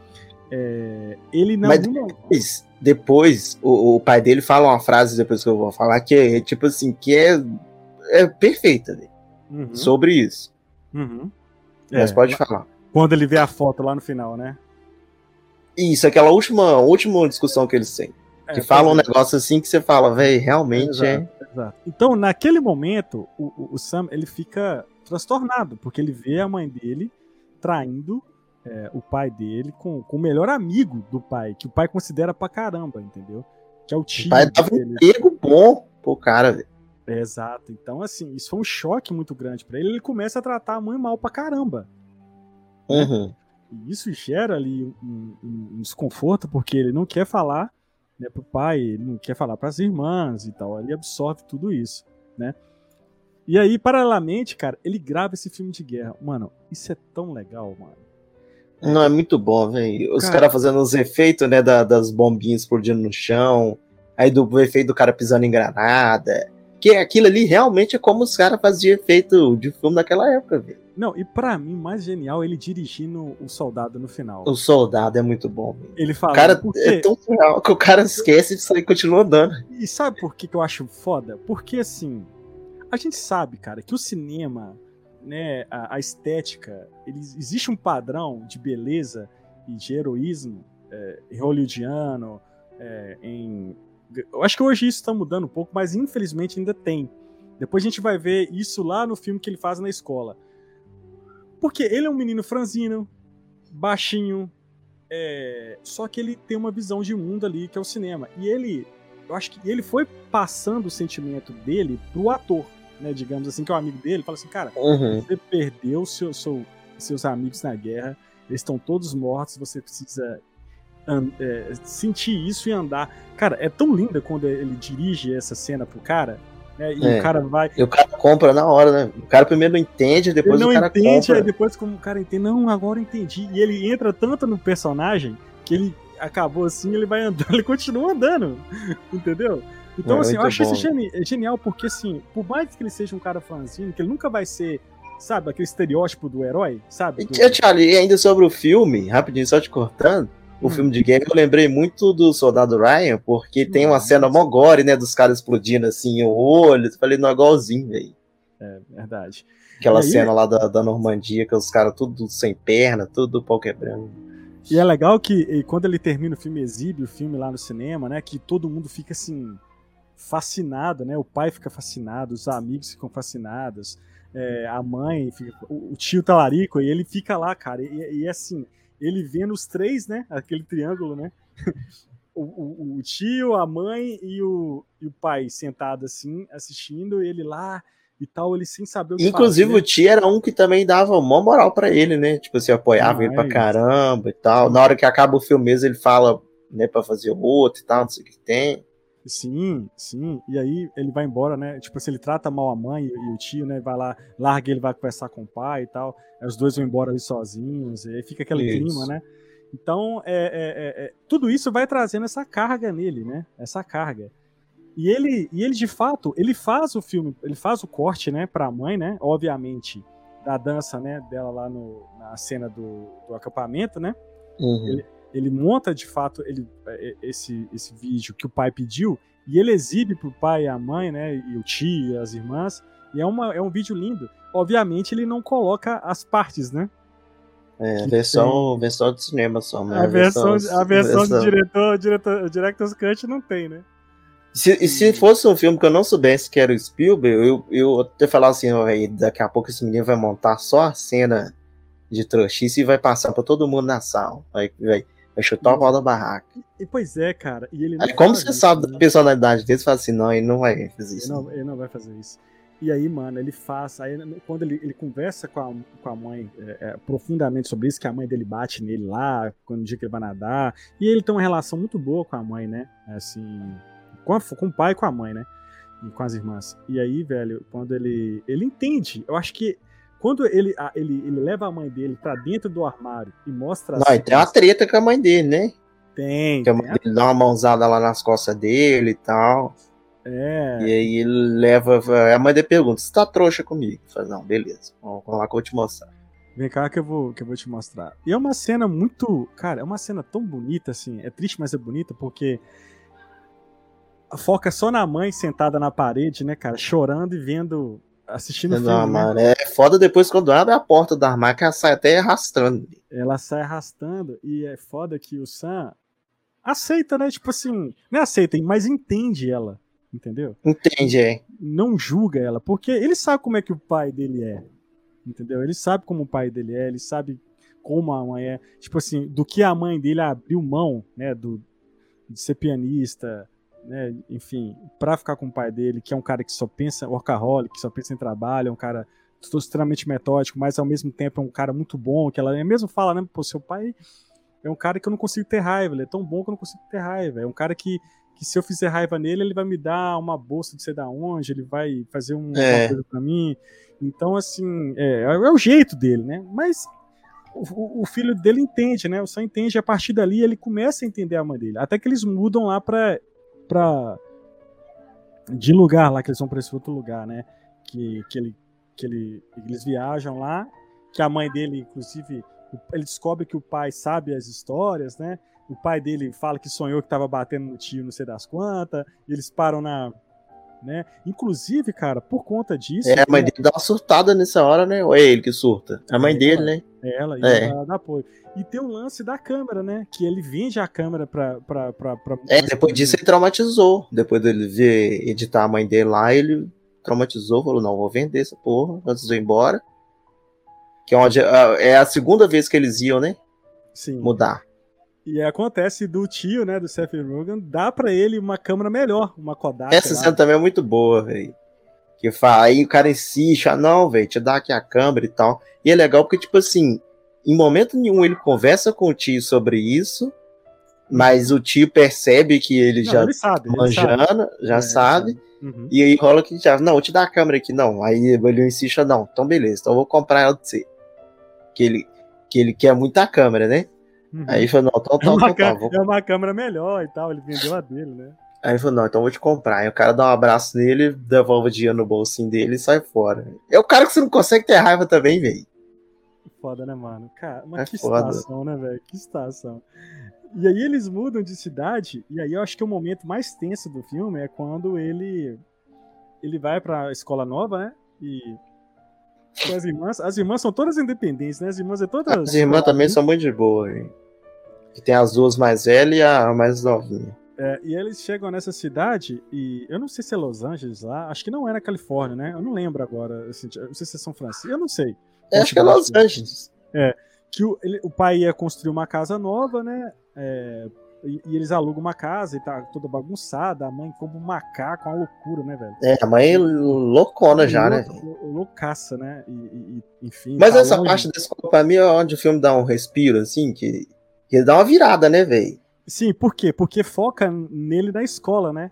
É, ele não. Mas depois, depois o, o, pai dele fala uma frase depois que eu vou falar que é tipo assim que é, é perfeita uhum. sobre isso. Uhum. Mas é, pode falar. Quando ele vê a foto lá no final, né? Isso, aquela última, última discussão que eles têm. É, que fala um é. negócio assim que você fala, velho, realmente é. exato, é. Exato. Então, naquele momento, o, o Sam ele fica transtornado, porque ele vê a mãe dele traindo é, o pai dele com, com o melhor amigo do pai, que o pai considera pra caramba, entendeu? Que é o tio. O pai dava um emprego bom pro cara, velho. É, exato. Então, assim, isso foi um choque muito grande para ele. Ele começa a tratar a mãe mal pra caramba. Uhum. E isso gera ali um, um, um, desconforto, porque ele não quer falar né, pro pai, ele não quer falar pras irmãs e tal. Ele absorve tudo isso, né? E aí, paralelamente, cara, ele grava esse filme de guerra. Mano, isso é tão legal, mano. Não, é muito bom, velho. Os caras cara fazendo os efeitos, né, da, das bombinhas explodindo no chão, aí do efeito do cara pisando em granada. Que aquilo ali realmente é como os caras faziam efeito de filme daquela época, velho. Não, e para mim, mais genial, ele dirigindo o soldado no final. O soldado é muito bom, velho. Ele fala. O cara é tão real que o cara esquece de sair e continua andando. E sabe por que, que eu acho foda? Porque assim, a gente sabe, cara, que o cinema né, a, a estética, ele, existe um padrão de beleza e de heroísmo é, hollywoodiano, é, em, eu acho que hoje isso está mudando um pouco, mas infelizmente ainda tem. Depois a gente vai ver isso lá no filme que ele faz na escola. Porque ele é um menino franzino, baixinho, é, só que ele tem uma visão de mundo ali que é o cinema. E ele, eu acho que ele foi passando o sentimento dele pro ator né, digamos assim, que é um amigo dele, fala assim, cara, uhum. você perdeu seu, seu, seus amigos na guerra, eles estão todos mortos, você precisa é, sentir isso e andar. Cara, é tão linda quando ele dirige essa cena pro cara, né, e é. o cara vai. E o cara compra na hora, né? O cara primeiro não entende, depois ele não o cara entende, compra. Aí depois como o cara entende, não, agora eu entendi. E ele entra tanto no personagem que ele acabou assim, ele vai andando, ele continua andando, entendeu? Então, é assim, eu acho bom. isso é genial, porque, assim, por mais que ele seja um cara fãzinho, que ele nunca vai ser, sabe, aquele estereótipo do herói, sabe? Do... E, Charlie, ainda sobre o filme, rapidinho, só te cortando, o hum. filme de guerra, eu lembrei muito do Soldado Ryan, porque tem uma cena mó gore, né, dos caras explodindo, assim, o olho, eu falei, não é igualzinho, velho. É, verdade. Aquela aí, cena lá da, da Normandia, que os caras tudo sem perna, tudo pau quebrando. E é legal que quando ele termina o filme, exibe o filme lá no cinema, né, que todo mundo fica assim fascinado, né? O pai fica fascinado, os amigos ficam fascinados, é, a mãe, fica, o, o, tio talarico, e ele fica lá, cara. E, e assim, ele vendo os três, né? Aquele triângulo, né? o, o, o, tio, a mãe e o, e o pai sentado assim, assistindo, ele lá, e tal, ele sem saber o que Inclusive fazer. o tio era um que também dava uma moral pra ele, né? Tipo assim, apoiava ele pra Demais. caramba e tal. Na hora que acaba o filme mesmo, ele fala, né, pra fazer outro e tal, não sei o que tem. Sim, sim. E aí ele vai embora, né? Tipo assim, ele trata mal a mãe e, o tio, né? Vai lá, larga ele, vai conversar com o pai e tal. Aí os dois vão embora ali sozinhos, e aí fica aquele Isso. clima, né? Então, é, é- é- é- tudo isso vai trazendo essa carga nele, né? Essa carga. E ele, e ele de fato, ele faz o filme, ele faz o corte, né, pra mãe, né? Obviamente, da dança, né, dela lá no, na cena do, do acampamento, né? Uhum. ele monta de fato ele, é, esse, esse vídeo que o pai pediu e ele exibe pro pai e a mãe, né, e o tio e as irmãs, e é, uma, é um vídeo lindo. Obviamente ele não coloca as partes, né? É, versão, versão de cinema só, mas A versão, a versão, versão- de diretor, diretor, Director's Cut não tem, né? Se, e se fosse um filme que eu não soubesse que era o Spielberg, eu, eu até falar assim, daqui a pouco esse menino vai montar só a cena de trouxice e vai passar pra todo mundo na sala. Vai, vai, vai chutar o pau da barraca. E pois é, cara. E ele Aí, como você isso, sabe né? da personalidade dele, você fala assim, não, ele não vai fazer Ele isso. não, ele não vai fazer isso. E aí, mano, ele faz. Aí, quando ele, ele conversa com a, com a mãe é, é, profundamente sobre isso, que a mãe dele bate nele lá, quando o dia que ele vai nadar. E ele tem uma relação muito boa com a mãe, né? Assim. Com, a- com o pai e com a mãe, né? E com as irmãs. E aí, velho, quando ele. Ele entende. Eu acho que. Quando ele, a- ele, ele leva a mãe dele pra dentro do armário e mostra Não, tem uma treta com a mãe dele, né? Tem, Que a tem mãe dele dá uma mãozada lá nas costas dele e tal. é. E aí ele leva. A mãe dele pergunta: Você tá trouxa comigo? Eu falo, não, beleza. Vamos lá que eu vou te mostrar. Vem cá que eu, vou, que eu vou te mostrar. E é uma cena muito. Cara, é uma cena tão bonita, assim. É triste, mas é bonita, porque. Foca só na mãe sentada na parede, né, cara? Chorando e vendo. Assistindo filme. né? mano, é foda depois quando abre a porta do armário que ela sai até arrastando. Ela sai arrastando. E é foda que o Sam aceita, né? Tipo assim. Não é aceita, mas entende ela. Entendeu? Entende, é. não julga ela, porque ele sabe como é que o pai dele é. Entendeu? Ele sabe como o pai dele é, ele sabe como a mãe é. Tipo assim, do que a mãe dele abriu mão, né, do, de ser pianista, né, enfim, pra ficar com o pai dele, que é um cara que só pensa, workaholic, que só pensa em trabalho, é um cara extremamente metódico, mas ao mesmo tempo é um cara muito bom, que ela mesmo fala, né, pô, seu pai é um cara que eu não consigo ter raiva, ele é tão bom que eu não consigo ter raiva, é um cara que que se eu fizer raiva nele, ele vai me dar uma bolsa de sei da onde, ele vai fazer um, É. uma coisa pra mim. Então, assim, é, é o jeito dele, né? Mas o, o filho dele entende, né? O Sam entende, e a partir dali ele começa a entender a mãe dele. Até que eles mudam lá pra. Pra de lugar lá, que eles vão pra esse outro lugar, né? Que, que, ele, que ele, eles viajam lá, que a mãe dele, inclusive, ele descobre que o pai sabe as histórias, né? O pai dele fala que sonhou que tava batendo no tio, não sei das quantas, eles param na. Né? Inclusive, cara, por conta disso. É, a mãe dele dá uma surtada nessa hora, né? Ou é ele que surta? A mãe É, dele, né? Ela É. ela dá apoio. E tem o lance da câmera, né? Que ele vende a câmera pra. pra, pra, pra É, depois disso ele traumatizou. Depois dele ver editar a mãe dele lá, ele traumatizou, falou, não, vou vender essa porra antes de eu ir embora. Que é, onde, é a segunda vez que eles iam, né? Sim. Mudar. E acontece do tio, né? Do Seth Rogen, dá pra ele uma câmera melhor, uma Kodak. Essa cena também é muito boa, velho. Que fala, aí o cara insiste, ah, não, velho, te dá aqui a câmera e tal. E é legal porque, tipo assim, em momento nenhum ele conversa com o tio sobre isso, mas o tio percebe que ele Não, já ele sabe, ele manjando, sabe. já É, sabe. Uhum. E aí rola que já, não, vou te dar a câmera aqui, não. Aí ele insiste, ah, não, então beleza, então eu vou comprar ela de você. Que ele, que ele quer muita câmera, né? Uhum. Aí ele falou, não, então, é, então, uma então, tá, cã- vou... é uma câmera melhor e tal, ele vendeu a dele, né? Aí ele falou, não, então vou te comprar. Aí o cara dá um abraço nele, devolve o dinheiro no bolsinho dele e sai fora. É o cara que você não consegue ter raiva também, velho. Foda, né, mano? Cara, mas É que foda. situação, né, velho? Que situação. E aí eles mudam de cidade, e aí eu acho que o momento mais tenso do filme é quando ele ele vai pra escola nova, né? E as irmãs, as irmãs são todas independentes, né? As irmãs é todas As irmãs também são muito de boa, velho. Que tem as duas mais velhas e a mais novinha. É, e eles chegam nessa cidade e eu não sei se é Los Angeles lá, acho que não é na Califórnia, né? Eu não lembro agora, assim, não sei se é São Francisco, eu não sei. É, acho que é Los Angeles. que o, ele- o pai ia construir uma casa nova, né? É, E, e, eles alugam uma casa e tá toda bagunçada. A mãe compra um macaco, uma loucura, né, velho? É, a mãe é loucona já, né? Loucaça, né? E, e, enfim. Mas tá essa longe. parte escola, pra mim, é onde o filme dá um respiro, assim, que ele dá uma virada, né, velho? Sim, por quê? Porque foca nele da escola, né?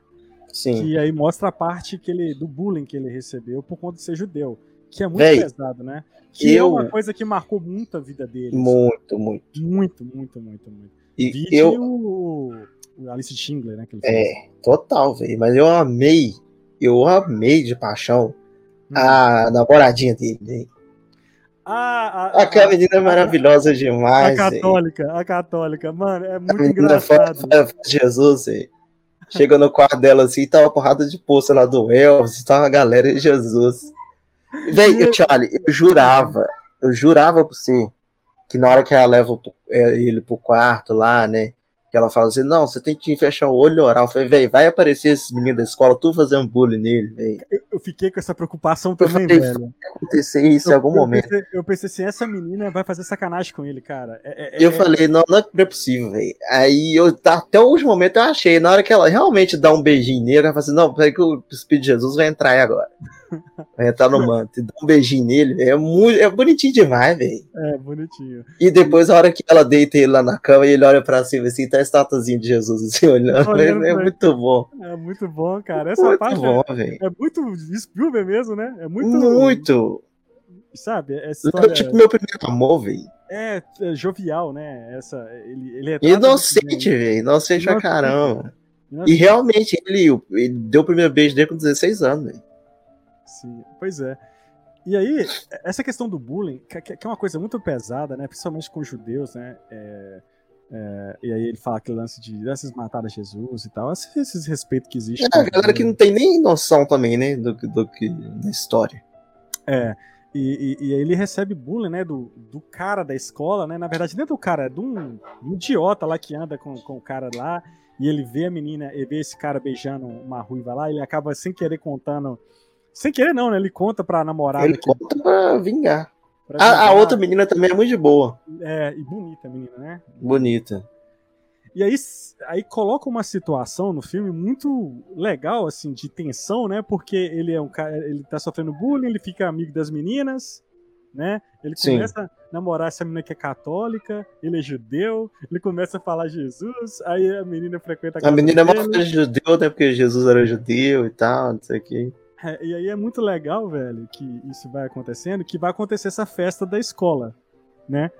Sim. Que aí mostra a parte que ele, do bullying que ele recebeu por conta de ser judeu. Que é muito Véi, pesado, né? Que é eu... é uma coisa que marcou muito a vida dele. Muito, muito. Muito, muito, muito, muito. E Vide eu... o, o Alice Schindler, né? é, total, velho. Mas eu amei, eu amei de paixão hum. a namoradinha dele, véio. Ah, a, Aquela menina é maravilhosa demais. A católica, véio. a católica, mano, é muito engraçado. Jesus, velho. Chega no quarto dela assim, tava uma porrada de poça lá do Elvis, tava a galera de Jesus. Véi, Charlie, eu jurava, eu jurava por você que na hora que ela leva é, ele pro quarto lá, né? Que ela fala assim, não, você tem que fechar o olho e orar. Eu falei, velho, vai aparecer esses meninos da escola, tu fazendo bullying nele, velho. Eu, eu, fiquei com essa preocupação também, falei, velho. Vai acontecer isso eu, em algum eu momento. Pensei, eu pensei assim, essa menina vai fazer sacanagem com ele, cara. É, é, eu é... falei, não, não é possível, velho. Aí eu, até o último momento eu achei, na hora que ela realmente dá um beijinho nele, ela fala assim, não, peraí que o Espírito de Jesus vai entrar aí agora. Vai entrar no manto e dá um beijinho nele, é, muito, é bonitinho demais, velho. É, bonitinho. E depois, a hora que ela deita ele lá na cama e ele olha pra cima assim, tá a estatuazinha de Jesus assim, olhando. olhando é, é muito bom. É muito bom, cara. Essa muito parte bom, é, é, muito Spielberg mesmo, né? É muito. Muito. Sabe? Essa história... tipo meu primeiro amor, velho. É, é, jovial, né? Essa, ele, ele é Inocente, velho. Inocente pra caramba. Inocente. E realmente, ele, ele deu o primeiro beijo dele com 16 anos, velho. Sim, pois é. E aí, essa questão do bullying, que, é uma coisa muito pesada, né? Principalmente com os judeus, né? É, é, e aí ele fala aquele lance de esses mataram Jesus e tal, esse, esse respeito que existe. É, a galera que não tem nem noção também, né? Do, do que da história. É. E, e, e, aí ele recebe bullying, né, do, do cara da escola, né? Na verdade, nem do cara, é de um, um idiota lá que anda com, com o cara lá, e ele vê a menina, e vê esse cara beijando uma ruiva lá, ele acaba sem querer contando sem querer, não, né? Ele conta pra namorada. Ele que... conta pra vingar. Pra vingar. A, a, outra menina também é muito de boa. É, e bonita a menina, né? Bonita. E aí, aí coloca uma situação no filme muito legal, assim, de tensão, né? Porque ele é um cara, ele tá sofrendo bullying, ele fica amigo das meninas, né? Ele começa Sim. a namorar essa menina que é católica, ele é judeu, ele começa a falar Jesus, aí a menina frequenta a A menina dele. é judeu, né? Porque Jesus era judeu e tal, não sei o que. É, e aí é muito legal, velho, que isso vai acontecendo, que vai acontecer essa festa da escola, né?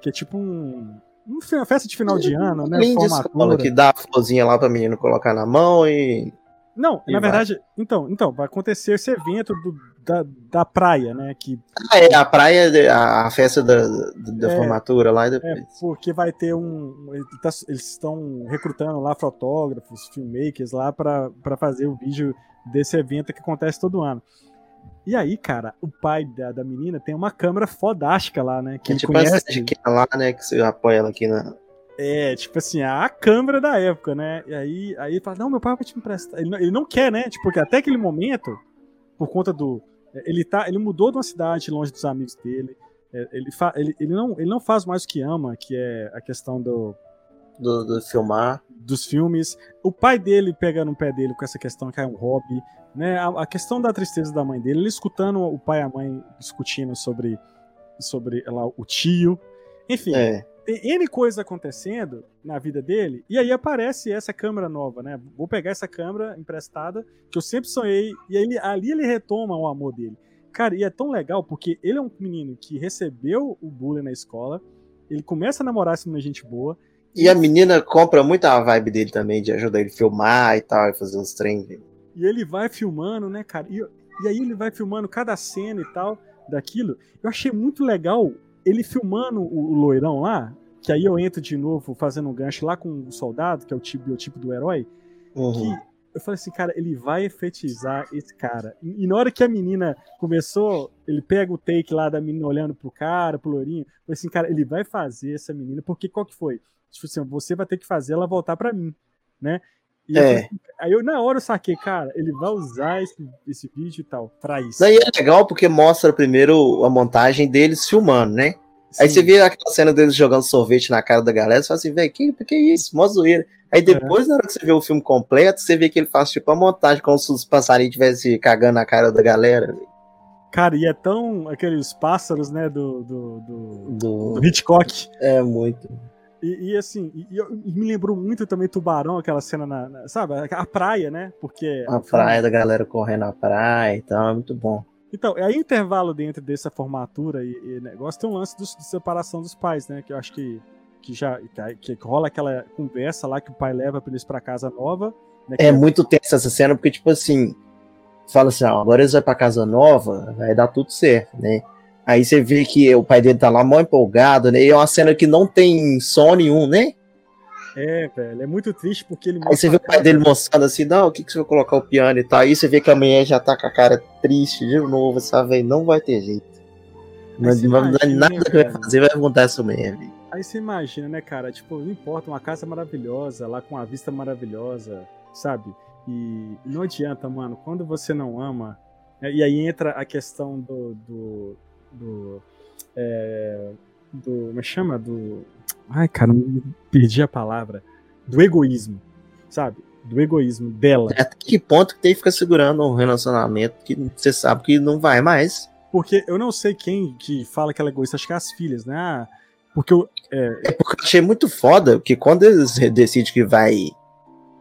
Que é tipo um, uma festa de final de ano, né? de escola, que dá a florzinha lá pra menino colocar na mão e. Não, e na vai. verdade, então, então, vai acontecer esse evento do, da, da praia, né? Que, ah, é, a praia, a, a festa da, da é, formatura lá e é, depois. É, porque vai ter um. Tá, eles estão recrutando lá fotógrafos, filmmakers lá para fazer o vídeo desse evento que acontece todo ano. E aí, cara, o pai da, da menina tem uma câmera fodástica lá, né? Que é tipo conhece... essa de que é lá, né? Que você apoia ela aqui na. É, tipo assim, a câmera da época, né? E aí, aí ele fala, não, meu pai vai te emprestar. Ele não, ele não quer, né? Tipo, porque até aquele momento, por conta do. Ele, tá, ele mudou de uma cidade longe dos amigos dele. É, ele, fa, ele, ele, não, ele não faz mais o que ama, que é a questão do. Do, do filmar dos filmes. O pai dele pega no pé dele com essa questão que é um hobby, né? A, a, questão da tristeza da mãe dele, ele escutando o pai e a mãe discutindo sobre, sobre lá, o tio. Enfim, é. tem N coisas acontecendo na vida dele, e aí aparece essa câmera nova, né? Vou pegar essa câmera emprestada, que eu sempre sonhei, e aí ali ele retoma o amor dele. Cara, e é tão legal porque ele é um menino que recebeu o bullying na escola, ele começa a namorar essa menina gente boa, e a menina compra muito a vibe dele também, de ajudar ele a filmar e tal, e fazer uns treinos. E ele vai filmando, né, cara? E, e aí ele vai filmando cada cena e tal, daquilo. Eu achei muito legal ele filmando o, o loirão lá, que aí eu entro de novo fazendo um gancho lá com o soldado, que é o tipo, biotipo do herói, uhum. que eu falei assim, cara, ele vai efetizar esse cara. E, e, na hora que a menina começou, ele pega o take lá da menina olhando pro cara, pro loirinho, eu falei assim, cara, ele vai fazer essa menina, porque qual que foi? Tipo assim, você vai ter que fazer ela voltar para mim, né? E é. eu, aí eu, na hora, eu saquei, cara, ele vai usar esse, esse vídeo e tal, pra isso. Daí é legal porque mostra primeiro a montagem deles filmando, né? Aí você vê aquela cena deles jogando sorvete na cara da galera, você fala assim, velho, que, que isso? Mó zoeira. Aí depois, é. na hora que você vê o filme completo, você vê que ele faz tipo a montagem, como se os passarinhos estivessem cagando na cara da galera. Véio. Cara, e é tão aqueles pássaros, né, do, do, do, do... do Hitchcock. É, muito. E, e assim, e, e, me lembrou muito também Tubarão, aquela cena na, na, sabe, a praia, né? Porque a praia da galera correndo na praia e tal, é muito bom. Então, aí intervalo dentro dessa formatura e, e negócio tem um lance de separação dos pais, né? Que eu acho que, que já que, que rola aquela conversa lá que o pai leva pra eles pra casa nova. Né, é, é muito tensa essa cena, porque, tipo assim, fala assim, ó, agora eles vão pra casa nova, vai dar tudo certo, né? Aí você vê que o pai dele tá lá mó empolgado, né? E é uma cena que não tem som nenhum, né? É, velho, é muito triste porque ele. Aí você vê o pai dele mostrando assim, não, o que, que você vai colocar o piano e tal. Aí você vê que a mulher já tá com a cara triste de novo, sabe? Não vai ter jeito. Mas não vai nada que vai fazer, vai acontecer mesmo. Aí você imagina, né, cara? Tipo, não importa, uma casa maravilhosa, lá com uma vista maravilhosa, sabe? E não adianta, mano, quando você não ama. Né, e aí entra a questão do, do do. É, do. Como é chama? Do. Ai, cara, perdi a palavra. Do egoísmo, sabe? Do egoísmo dela. Até que ponto que tem que ficar segurando um relacionamento que você sabe que não vai mais. Porque eu não sei quem que fala que ela é egoísta, acho que é as filhas, né? Ah, porque eu. É... é porque eu achei muito foda, que quando eles decidem que vai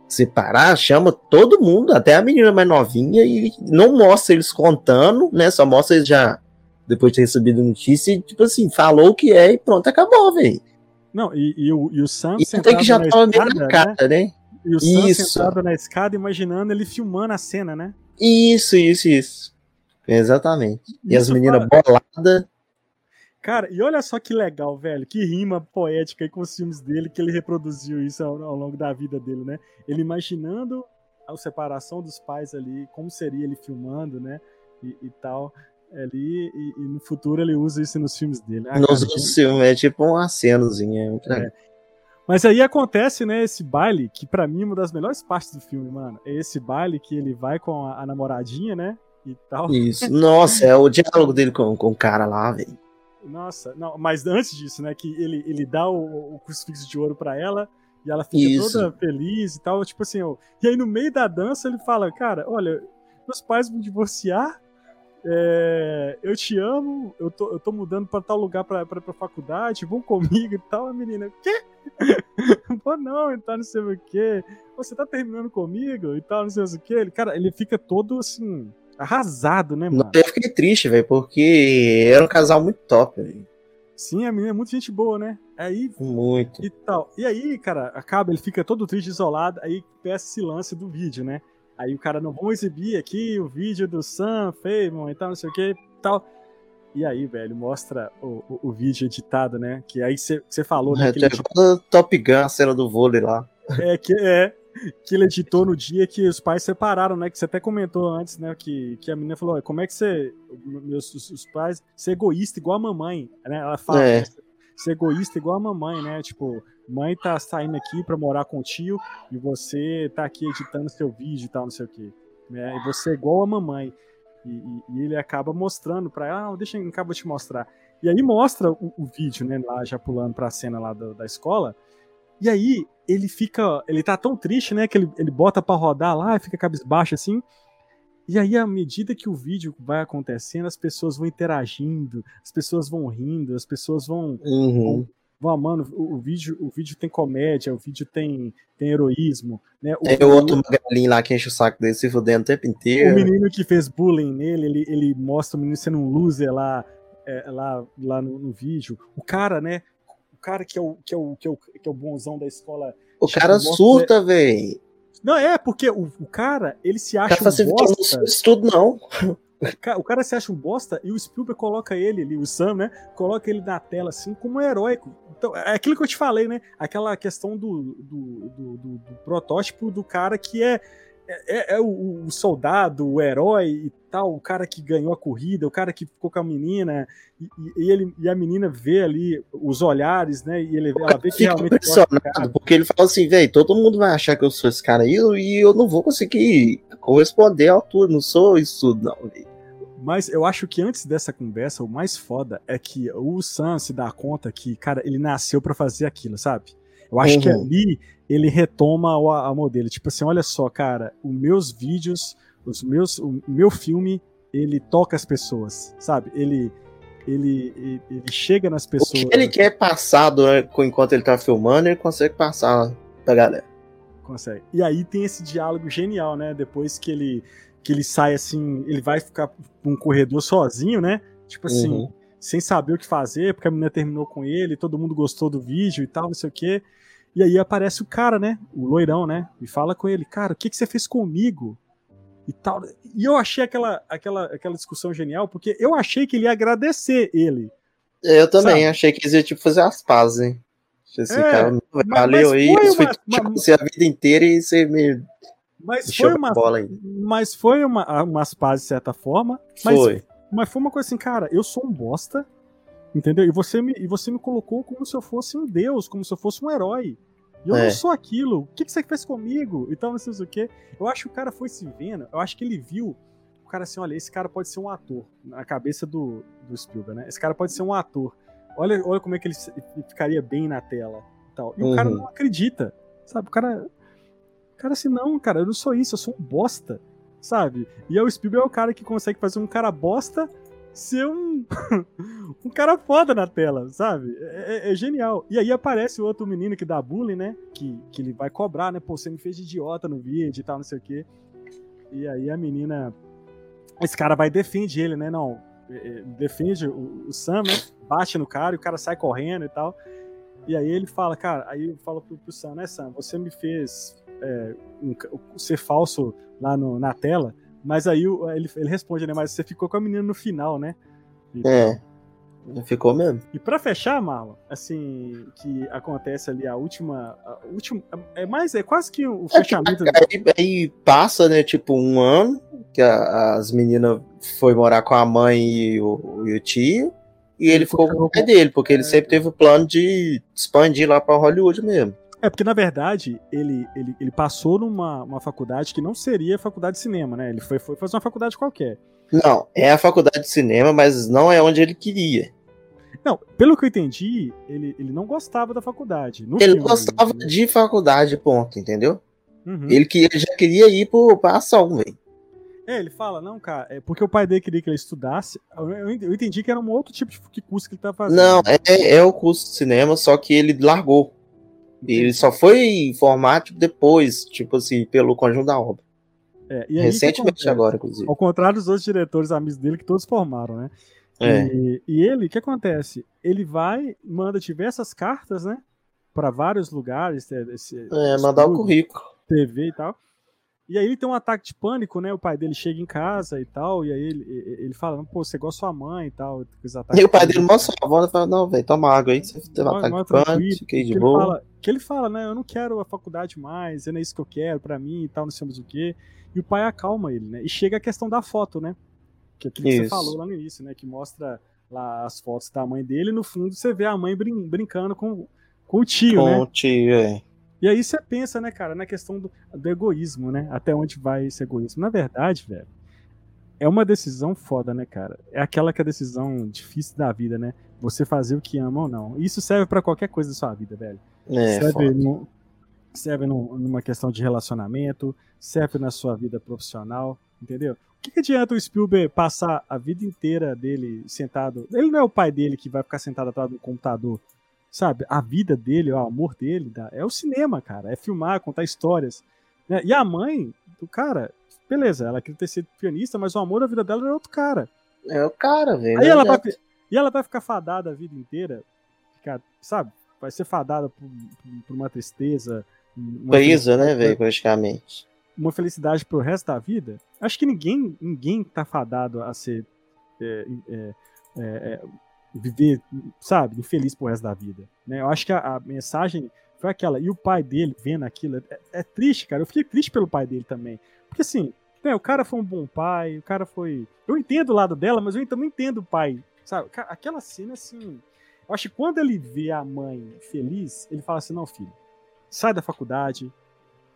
separar, chama todo mundo, até a menina mais novinha, e não mostra eles contando, né? Só mostra eles já depois de ter recebido a notícia, e, tipo assim, falou o que é e pronto, acabou, velho. Não, e, e, o, e o Sam e tem que já tava escada, meio na cara, né? né? E o Sam isso. sentado na escada, imaginando ele filmando a cena, né? Isso, isso, isso. Exatamente. E as meninas boladas. Cara, e olha só que legal, velho. Que rima poética aí com os filmes dele, que ele reproduziu isso ao, ao longo da vida dele, né? Ele imaginando a separação dos pais ali, como seria ele filmando, né? E, e tal ali e, e, no futuro ele usa isso nos filmes dele. Ah, nos cara, filmes, é tipo um acenozinho. É, é. Mas aí acontece, né, esse baile, que para mim é uma das melhores partes do filme, mano. É esse baile que ele vai com a, a namoradinha, né? E tal. Isso. Nossa, é o diálogo dele com, com o cara lá, velho. Nossa, não, mas antes disso, né, que ele, ele dá o, o crucifixo de ouro para ela e ela fica Isso. toda feliz e tal, tipo assim, ó, e aí no meio da dança ele fala, cara, olha, meus pais vão divorciar, é, eu te amo, eu tô, eu tô mudando pra tal lugar pra, pra, pra faculdade, vão comigo e tal. A menina, quê? Pô, não, e tal, não sei o quê. Você tá terminando comigo e tal, não sei o quê. Ele, cara, ele fica todo assim, arrasado, né, mano? Eu fiquei triste, velho, porque era um casal muito top, velho. Sim, a menina é muito gente boa, né? Aí. Muito. E tal. E aí, cara, acaba, ele fica todo triste, isolado, aí peça esse lance do vídeo, né? Aí o cara, não, vamos exibir aqui o vídeo do Sam Feynman e tal, não sei o que tal. E aí, velho, mostra o, o, o vídeo editado, né? Que aí você falou, né? É, que Top Gun, a cena do vôlei lá. É, que é. Que ele editou no dia que os pais separaram, né? Que você até comentou antes, né? Que, que a menina falou: como é que você. Meus os, os pais. Ser egoísta igual a mamãe, né? Ela fala. É. Ser egoísta igual a mamãe, né? Tipo, mãe tá saindo aqui para morar com o tio e você tá aqui editando seu vídeo e tal, não sei o quê. Né? E você é igual a mamãe. E, e, e ele acaba mostrando para ela, ah, deixa eu acabo te mostrar. E aí mostra o, o, vídeo, né, lá já pulando pra cena lá do, da escola. E aí ele fica, ele tá tão triste, né, que ele, ele bota para rodar lá, fica cabisbaixo assim. E aí, à medida que o vídeo vai acontecendo, as pessoas vão interagindo, as pessoas vão rindo, as pessoas vão, uhum. vão Vão, mano, o, o, vídeo, o vídeo tem comédia, o vídeo tem, tem heroísmo, né? O, tem o outro magalinho lá que enche o saco dele se fudendo o tempo inteiro. O menino que fez bullying nele, ele, ele mostra o menino sendo um loser lá, é, lá, lá no, no, vídeo. O cara, né? O cara que é o, que é o, que é o, que é o bonzão da escola. O cara surta, velho. Não, é, porque o, o cara, ele se acha. Cara um bosta. Não estudo, não. O cara se acha um bosta e o Spielberg coloca ele ali, o Sam, né? Coloca ele na tela assim como um heróico. Então, é aquilo que eu te falei, né? Aquela questão do, do, do, do, do protótipo do cara que é, é, é o, o, soldado, o herói e tal, o cara que ganhou a corrida, o cara que ficou com a menina, e, e ele, e a menina vê ali os olhares, né? E ele, ela vê que realmente. Porque ele fala assim, velho, todo mundo vai achar que eu sou esse cara aí e eu não vou conseguir corresponder à altura, não sou isso, não, véio. Mas eu acho que antes dessa conversa, o mais foda é que o Sam se dá conta que, cara, ele nasceu para fazer aquilo, sabe? Eu acho uhum. que ali ele retoma o amor dele. Tipo assim, olha só, cara, os meus vídeos, os meus, o meu filme, ele toca as pessoas, sabe? Ele, ele, ele, ele chega nas pessoas. O que ele quer passar enquanto ele tá filmando, ele consegue passar pra galera. Consegue. E aí tem esse diálogo genial, né? Depois que ele, que ele sai assim, ele vai ficar num corredor sozinho, né? Tipo assim, uhum. sem saber o que fazer, porque a menina terminou com ele, todo mundo gostou do vídeo e tal, não sei o quê. E aí aparece o cara, né? O loirão, né? E fala com ele, cara, o que, que você fez comigo? E tal. E eu achei aquela, aquela, aquela discussão genial, porque eu achei que ele ia agradecer ele. Eu também sabe? achei que ele ia tipo, fazer as pazes, hein? Esse é, cara, valeu aí, isso foi tipo, uma... a vida inteira e você me. Mas foi, uma, mas foi uma, umas pazes de certa forma. Mas, foi. Mas foi uma coisa assim, cara, eu sou um bosta, Entendeu? E você, me, e você me colocou como se eu fosse um deus, como se eu fosse um herói. E eu é. não sou aquilo. O que, que você fez comigo? Então, não sei o quê. Eu acho que o cara foi se vendo. Eu acho que ele viu. O cara assim, olha, esse cara pode ser um ator. Na cabeça do, do Spielberg, né? Esse cara pode ser um ator. Olha, olha como é que ele, ficaria bem na tela. E, tal. e uhum. o cara uhum. não acredita. Sabe? O cara. O cara assim, não, cara, eu não sou isso, eu sou um bosta. Sabe? E aí o Spielberg é o cara que consegue fazer um cara bosta ser um, um cara foda na tela, sabe? É, é, é, genial. E aí aparece o outro menino que dá bullying, né? Que, que ele vai cobrar, né? Pô, você me fez de idiota no vídeo e tal, não sei o quê. E aí a menina. Esse cara vai e defende ele, né? Não. É, é, defende o, o Sam, né? Bate no cara e o cara sai correndo e tal. E aí ele fala, cara, aí fala pro, pro Sam, né, Sam? Você me fez é, um, ser falso lá no, na tela mas aí ele, ele responde, né? Mas você ficou com a menina no final, né? E, é. Ficou mesmo. E para fechar, Marlon, assim, que acontece ali a última. A última é mais, é quase que o é, fechamento. É, aí, aí, passa, né, tipo, um ano que a, as meninas foi morar com a mãe e o, e o tio. E ele, ele ficou com o pai dele, porque ele é. sempre teve o plano de expandir lá para Hollywood mesmo. É, porque na verdade ele, ele, ele passou numa uma faculdade que não seria faculdade de cinema, né? Ele foi, foi fazer uma faculdade qualquer. Não, é a faculdade de cinema, mas não é onde ele queria. Não, pelo que eu entendi, ele, ele não gostava da faculdade. ele filme, gostava ele... de faculdade, ponto, entendeu? Uhum. Ele, que, ele já queria ir pro, pra ação, velho. É, ele fala, não, cara, é porque o pai dele queria que ele estudasse. Eu, eu entendi que era um outro tipo de curso que ele tava fazendo. Não, é, é o curso de cinema, só que ele largou. Ele só foi formar tipo, depois, tipo assim, pelo conjunto da obra. É, Recentemente agora, inclusive. Ao contrário dos outros diretores amigos dele, que todos formaram, né? É. E, e ele, o que acontece? Ele vai, manda diversas cartas, né? Para vários lugares. Esse, é, mandar o currículo. TV e tal. E aí ele tem um ataque de pânico, né? O pai dele chega em casa e tal, e aí ele, ele fala, pô, você gosta da sua mãe e tal. E o pai dele mostra a avó e fala, não, velho, toma água aí, você tem um ataque de pânico, fiquei de boa. Fala, que ele fala, né, eu não quero a faculdade mais, não é isso que eu quero pra mim e tal, não sei mais o quê. E o pai acalma ele, né? E chega a questão da foto, né? Que é aquilo que você falou lá no início, né? Que mostra lá as fotos da mãe dele e no fundo você vê a mãe brin brincando com, com o tio, com né? Com o tio, é. E aí você pensa, né, cara, na questão do, do, egoísmo, né? Até onde vai esse egoísmo. Na verdade, velho, é uma decisão foda, né, cara? É aquela que é a decisão difícil da vida, né? Você fazer o que ama ou não. Isso serve para qualquer coisa da sua vida, velho. É, serve, no, serve no, numa questão de relacionamento, serve na sua vida profissional, entendeu? O que, que adianta o Spielberg passar a vida inteira dele sentado? Ele não é o pai dele que vai ficar sentado atrás do computador sabe? A vida dele, o amor dele, é o cinema, cara. É filmar, contar histórias. Né? E a mãe do cara, beleza, ela queria ter sido pianista, mas o amor da vida dela era outro cara. É o cara, velho. Aí ela vai, e ela vai ficar fadada a vida inteira, ficar, sabe? Vai ser fadada por, por uma tristeza. Presa, né, velho, praticamente. Uma felicidade pro resto da vida. Acho que ninguém, ninguém tá fadado a ser é, é, é, é viver, sabe, infeliz pro resto da vida. Né? Eu acho que a, a, mensagem foi aquela. E o pai dele vendo aquilo. É, é, triste, cara. Eu fiquei triste pelo pai dele também. Porque assim, né, o cara foi um bom pai, o cara foi. Eu entendo o lado dela, mas eu também entendo o pai. Sabe? Aquela cena assim. Eu acho que quando ele vê a mãe feliz, ele fala assim: não, filho, sai da faculdade,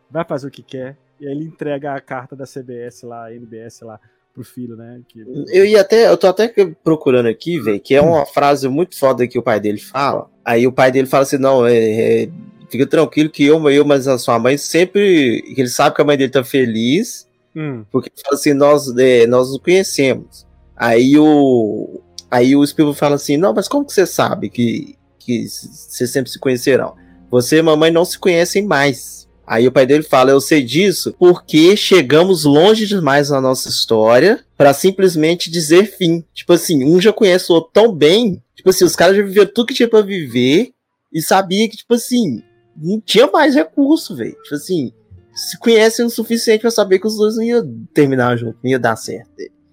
vai fazer o que quer. E aí ele entrega a carta da CBS lá, NBS lá, pro filho, né? Que... Eu ia até, eu tô até procurando aqui, velho, que é uma frase muito foda que o pai dele fala. Aí o pai dele fala assim: não, é, é, fica tranquilo que eu, eu, mas a sua mãe sempre. Ele sabe que a mãe dele tá feliz, hum. porque fala assim: nós, é, nós nos conhecemos. Aí o. Aí o Spielberg fala assim: não, mas como que você sabe que, que vocês sempre se conhecerão? Você e mamãe não se conhecem mais. Aí o pai dele fala: Eu sei disso porque chegamos longe demais na nossa história para simplesmente dizer fim. Tipo assim, um já conhece o outro tão bem. Tipo assim, os caras já viveram tudo que tinha pra viver e sabia que, tipo assim, não tinha mais recurso, velho. Tipo assim, se conhecem o suficiente para saber que os dois não iam terminar junto, não ia dar certo.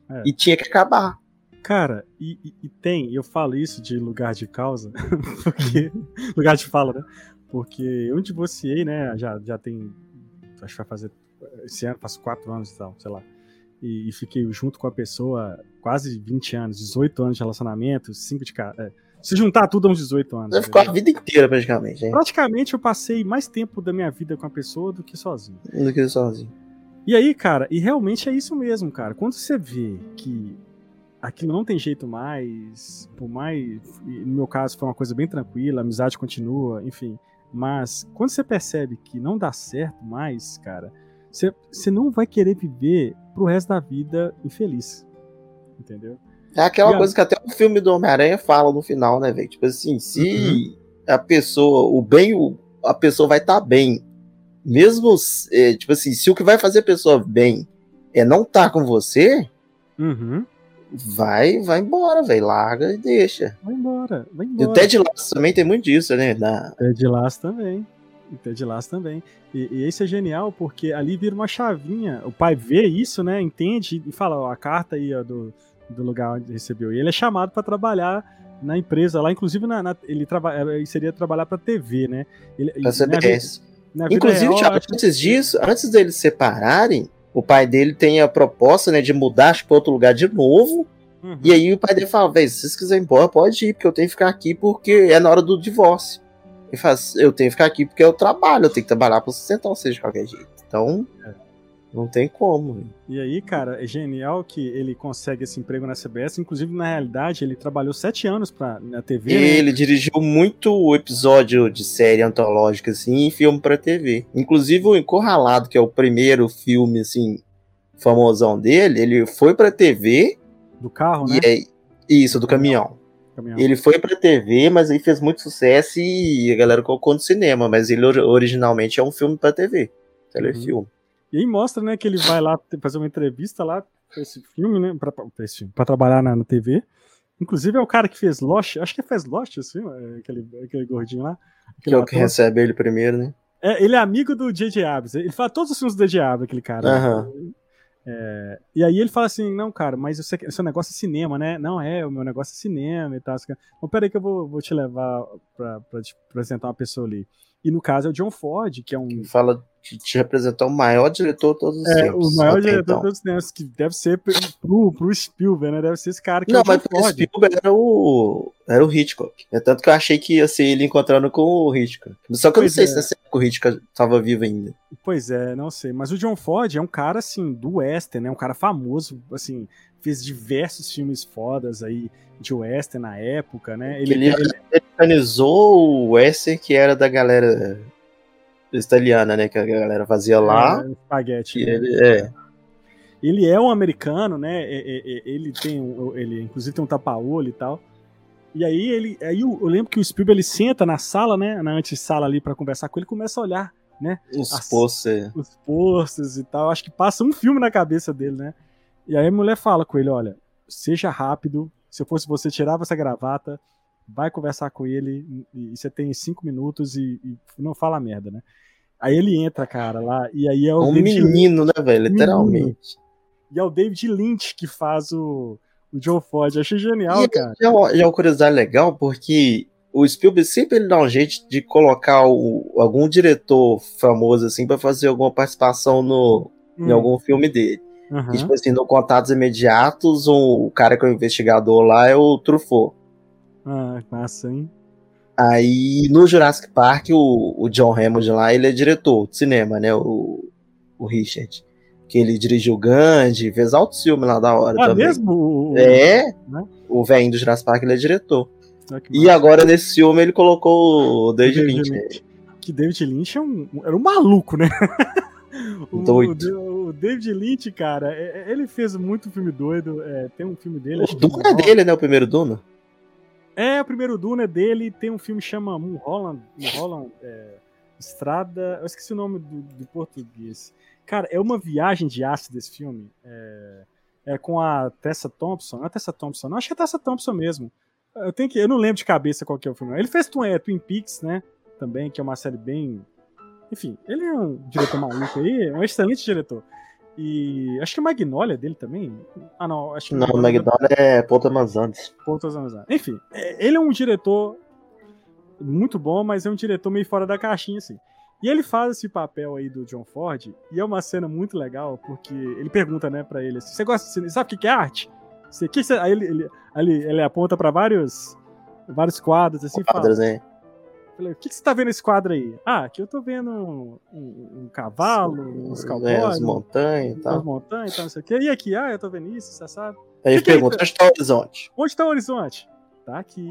É. E tinha que acabar. Cara, e, e, e, tem, eu falo isso de lugar de causa, porque. lugar de fala, né? Porque eu divorciei, né? Já, já tem. Acho que vai fazer. Esse ano, faço quatro anos e tal, sei lá. E, e, fiquei junto com a pessoa quase 20 anos, 18 anos de relacionamento, 5 de casa. É, se juntar tudo, uns 18 anos. Você ficou a vida inteira, praticamente. Hein? Praticamente eu passei mais tempo da minha vida com a pessoa do que sozinho. Do que sozinho. E aí, cara, e realmente é isso mesmo, cara. Quando você vê que aquilo não tem jeito mais, por mais. No meu caso foi uma coisa bem tranquila, a amizade continua, enfim. Mas quando você percebe que não dá certo mais, cara, você, você não vai querer viver pro resto da vida infeliz. Entendeu? É aquela e coisa a... que até o filme do Homem-Aranha fala no final, né, velho? Tipo assim, se uhum. a pessoa, o bem, a pessoa vai estar tá bem. Mesmo, é, tipo assim, se o que vai fazer a pessoa bem é não estar tá com você, uhum vai, vai embora, velho. Larga e deixa. Vai embora, vai embora. E o Ted Lasso também tem muito disso, né? Na... Ted Lasso também. O Ted Lasso também. E, e esse é genial porque ali vira uma chavinha. O pai vê isso, né? Entende e fala: ó, a carta aí ó, do, do lugar onde recebeu. E ele é chamado para trabalhar na empresa lá, inclusive na, na ele, traba, ele seria trabalhar para TV, né? Ele, pra CBS. Inclusive, real, antes disso, antes deles separarem, o pai dele tem a proposta, né, de mudar para outro lugar de novo. Uhum. E aí o pai dele fala, velho, se vocês quiserem ir embora, pode ir, porque eu tenho que ficar aqui porque é na hora do divórcio. Ele fala, eu tenho que ficar aqui porque eu trabalho, eu tenho que trabalhar para sustentar vocês de qualquer jeito. Então, é. Não tem como. E aí, cara, é genial que ele consegue esse emprego na CBS. Inclusive, na realidade, ele trabalhou sete anos pra, na TV. Né? Ele dirigiu muito episódio de série antológica, assim, e filme pra TV. Inclusive, o Encurralado, que é o primeiro filme, assim, famosão dele, ele foi pra TV. Do carro, né? É, isso, do caminhão. caminhão. Ele foi pra TV, mas aí fez muito sucesso e a galera colocou no cinema. Mas ele originalmente é um filme pra TV. Telefilme. Uhum. E aí mostra, né, que ele vai lá fazer uma entrevista lá pra esse filme, né, pra, pra, esse filme, pra trabalhar na, na TV. Inclusive é o cara que fez Lost, acho que fez Lost, assim, aquele, aquele gordinho lá. Que é o que recebe ele primeiro, né? É, ele é amigo do J.J. Abrams. Ele fala todos os filmes do J.J. Abrams, aquele cara. Uhum. É, e aí ele fala assim, não, cara, mas o seu negócio é cinema, né? Não, é, o meu negócio é cinema e tal. Então, peraí que eu vou, vou te levar pra, pra te apresentar uma pessoa ali. E no caso é o John Ford, que é um. Fala de te representar o maior diretor de todos os é, tempos. O maior diretor então. de todos os tempos, que deve ser pro, pro Spielberg, né? Deve ser esse cara que Não, é mas o Spielberg era o, era o Hitchcock. É tanto que eu achei que ia ser ele encontrando com o Hitchcock. Só que eu não sei é. se o Hitchcock estava vivo ainda. Pois é, não sei. Mas o John Ford é um cara, assim, do western, né? Um cara famoso, assim, fez diversos filmes fodas aí de western na época, né? Ele, ele, ele organizou o western que era da galera italiana, né? Que a galera fazia lá. É, espaguete. Né? Ele, é. ele é um americano, né? Ele tem, ele inclusive tem um tapa-olho e tal. E aí ele, aí eu, lembro que o Spielberg ele senta na sala, né, na antessala ali para conversar com ele, começa a olhar, né? Os posters. Os posters e tal. Acho que passa um filme na cabeça dele, né? E aí a mulher fala com ele, olha, seja rápido. Se eu fosse você, tirava essa gravata, vai conversar com ele e, você tem cinco minutos e, e, não fala merda, né? Aí ele entra, cara, lá, e aí é o. Um David menino, Lynch. né, velho? Literalmente. E é o David Lynch que faz o, o Joe Ford. Eu achei genial, e cara. É uma, é uma curiosidade legal, porque o Spielberg sempre ele dá um jeito de colocar o, algum diretor famoso, assim, para fazer alguma participação no, hum. em algum filme dele. Uhum. E, tipo assim, no Contatos Imediatos, o, o cara que é o investigador lá é o Truffaut. Ah, massa, hein? Aí no Jurassic Park, o, o John Hammond lá, ele é diretor de cinema, né? O, o Richard. que ele dirigiu Gandhi, fez altos filmes lá da hora Ah, também. mesmo? O- É, Né? o velhinho do Jurassic Park ele é diretor. Que E massa. agora nesse filme ele colocou o David David Lynch. Que David Lynch é um, era um maluco, né? O- Doido. O, o David Lynch, cara, é- é- ele fez muito filme doido. é, tem um filme dele. O Duna é dele, né? O primeiro Duna. É, o primeiro Duna é dele. Tem um filme que chama Mulholland, Mulholland é, Estrada. Eu esqueci o nome do, do português. Cara, é uma viagem de ácido esse filme. É, é com a Tessa Thompson. Não é a Tessa Thompson, não. Acho que é Tessa Thompson mesmo. Eu, tenho que, eu não lembro de cabeça qual que é o filme. Ele fez é, Twin Peaks, né? Também, que é uma série bem. Enfim, ele é um diretor maluco aí, é um excelente diretor. E acho que Magnolia dele também. Ah, não, acho que Não, o McDonald é Anderson. Pontos anos anos. Enfim, é- ele é um diretor muito bom, mas é um diretor meio fora da caixinha, assim. E ele faz esse papel aí do John Ford, e é uma cena muito legal, porque ele pergunta, né, pra ele assim: Você gosta de? Sabe o que é arte? Você, que você... Aí ele, ele, ele, ele aponta pra vários, vários quadros, assim, e fala: Quadros, né? Falei, o que, que você tá vendo nesse quadro aí? Ah, aqui eu tô vendo um, um- um cavalo, uns É, cowboys, as montanhas e tal. montanhas e tal, não sei o quê. E aqui, ah, eu tô vendo isso, você sabe? Aí ele ele pergunta, onde está o horizonte? Onde tá o horizonte? Tá aqui.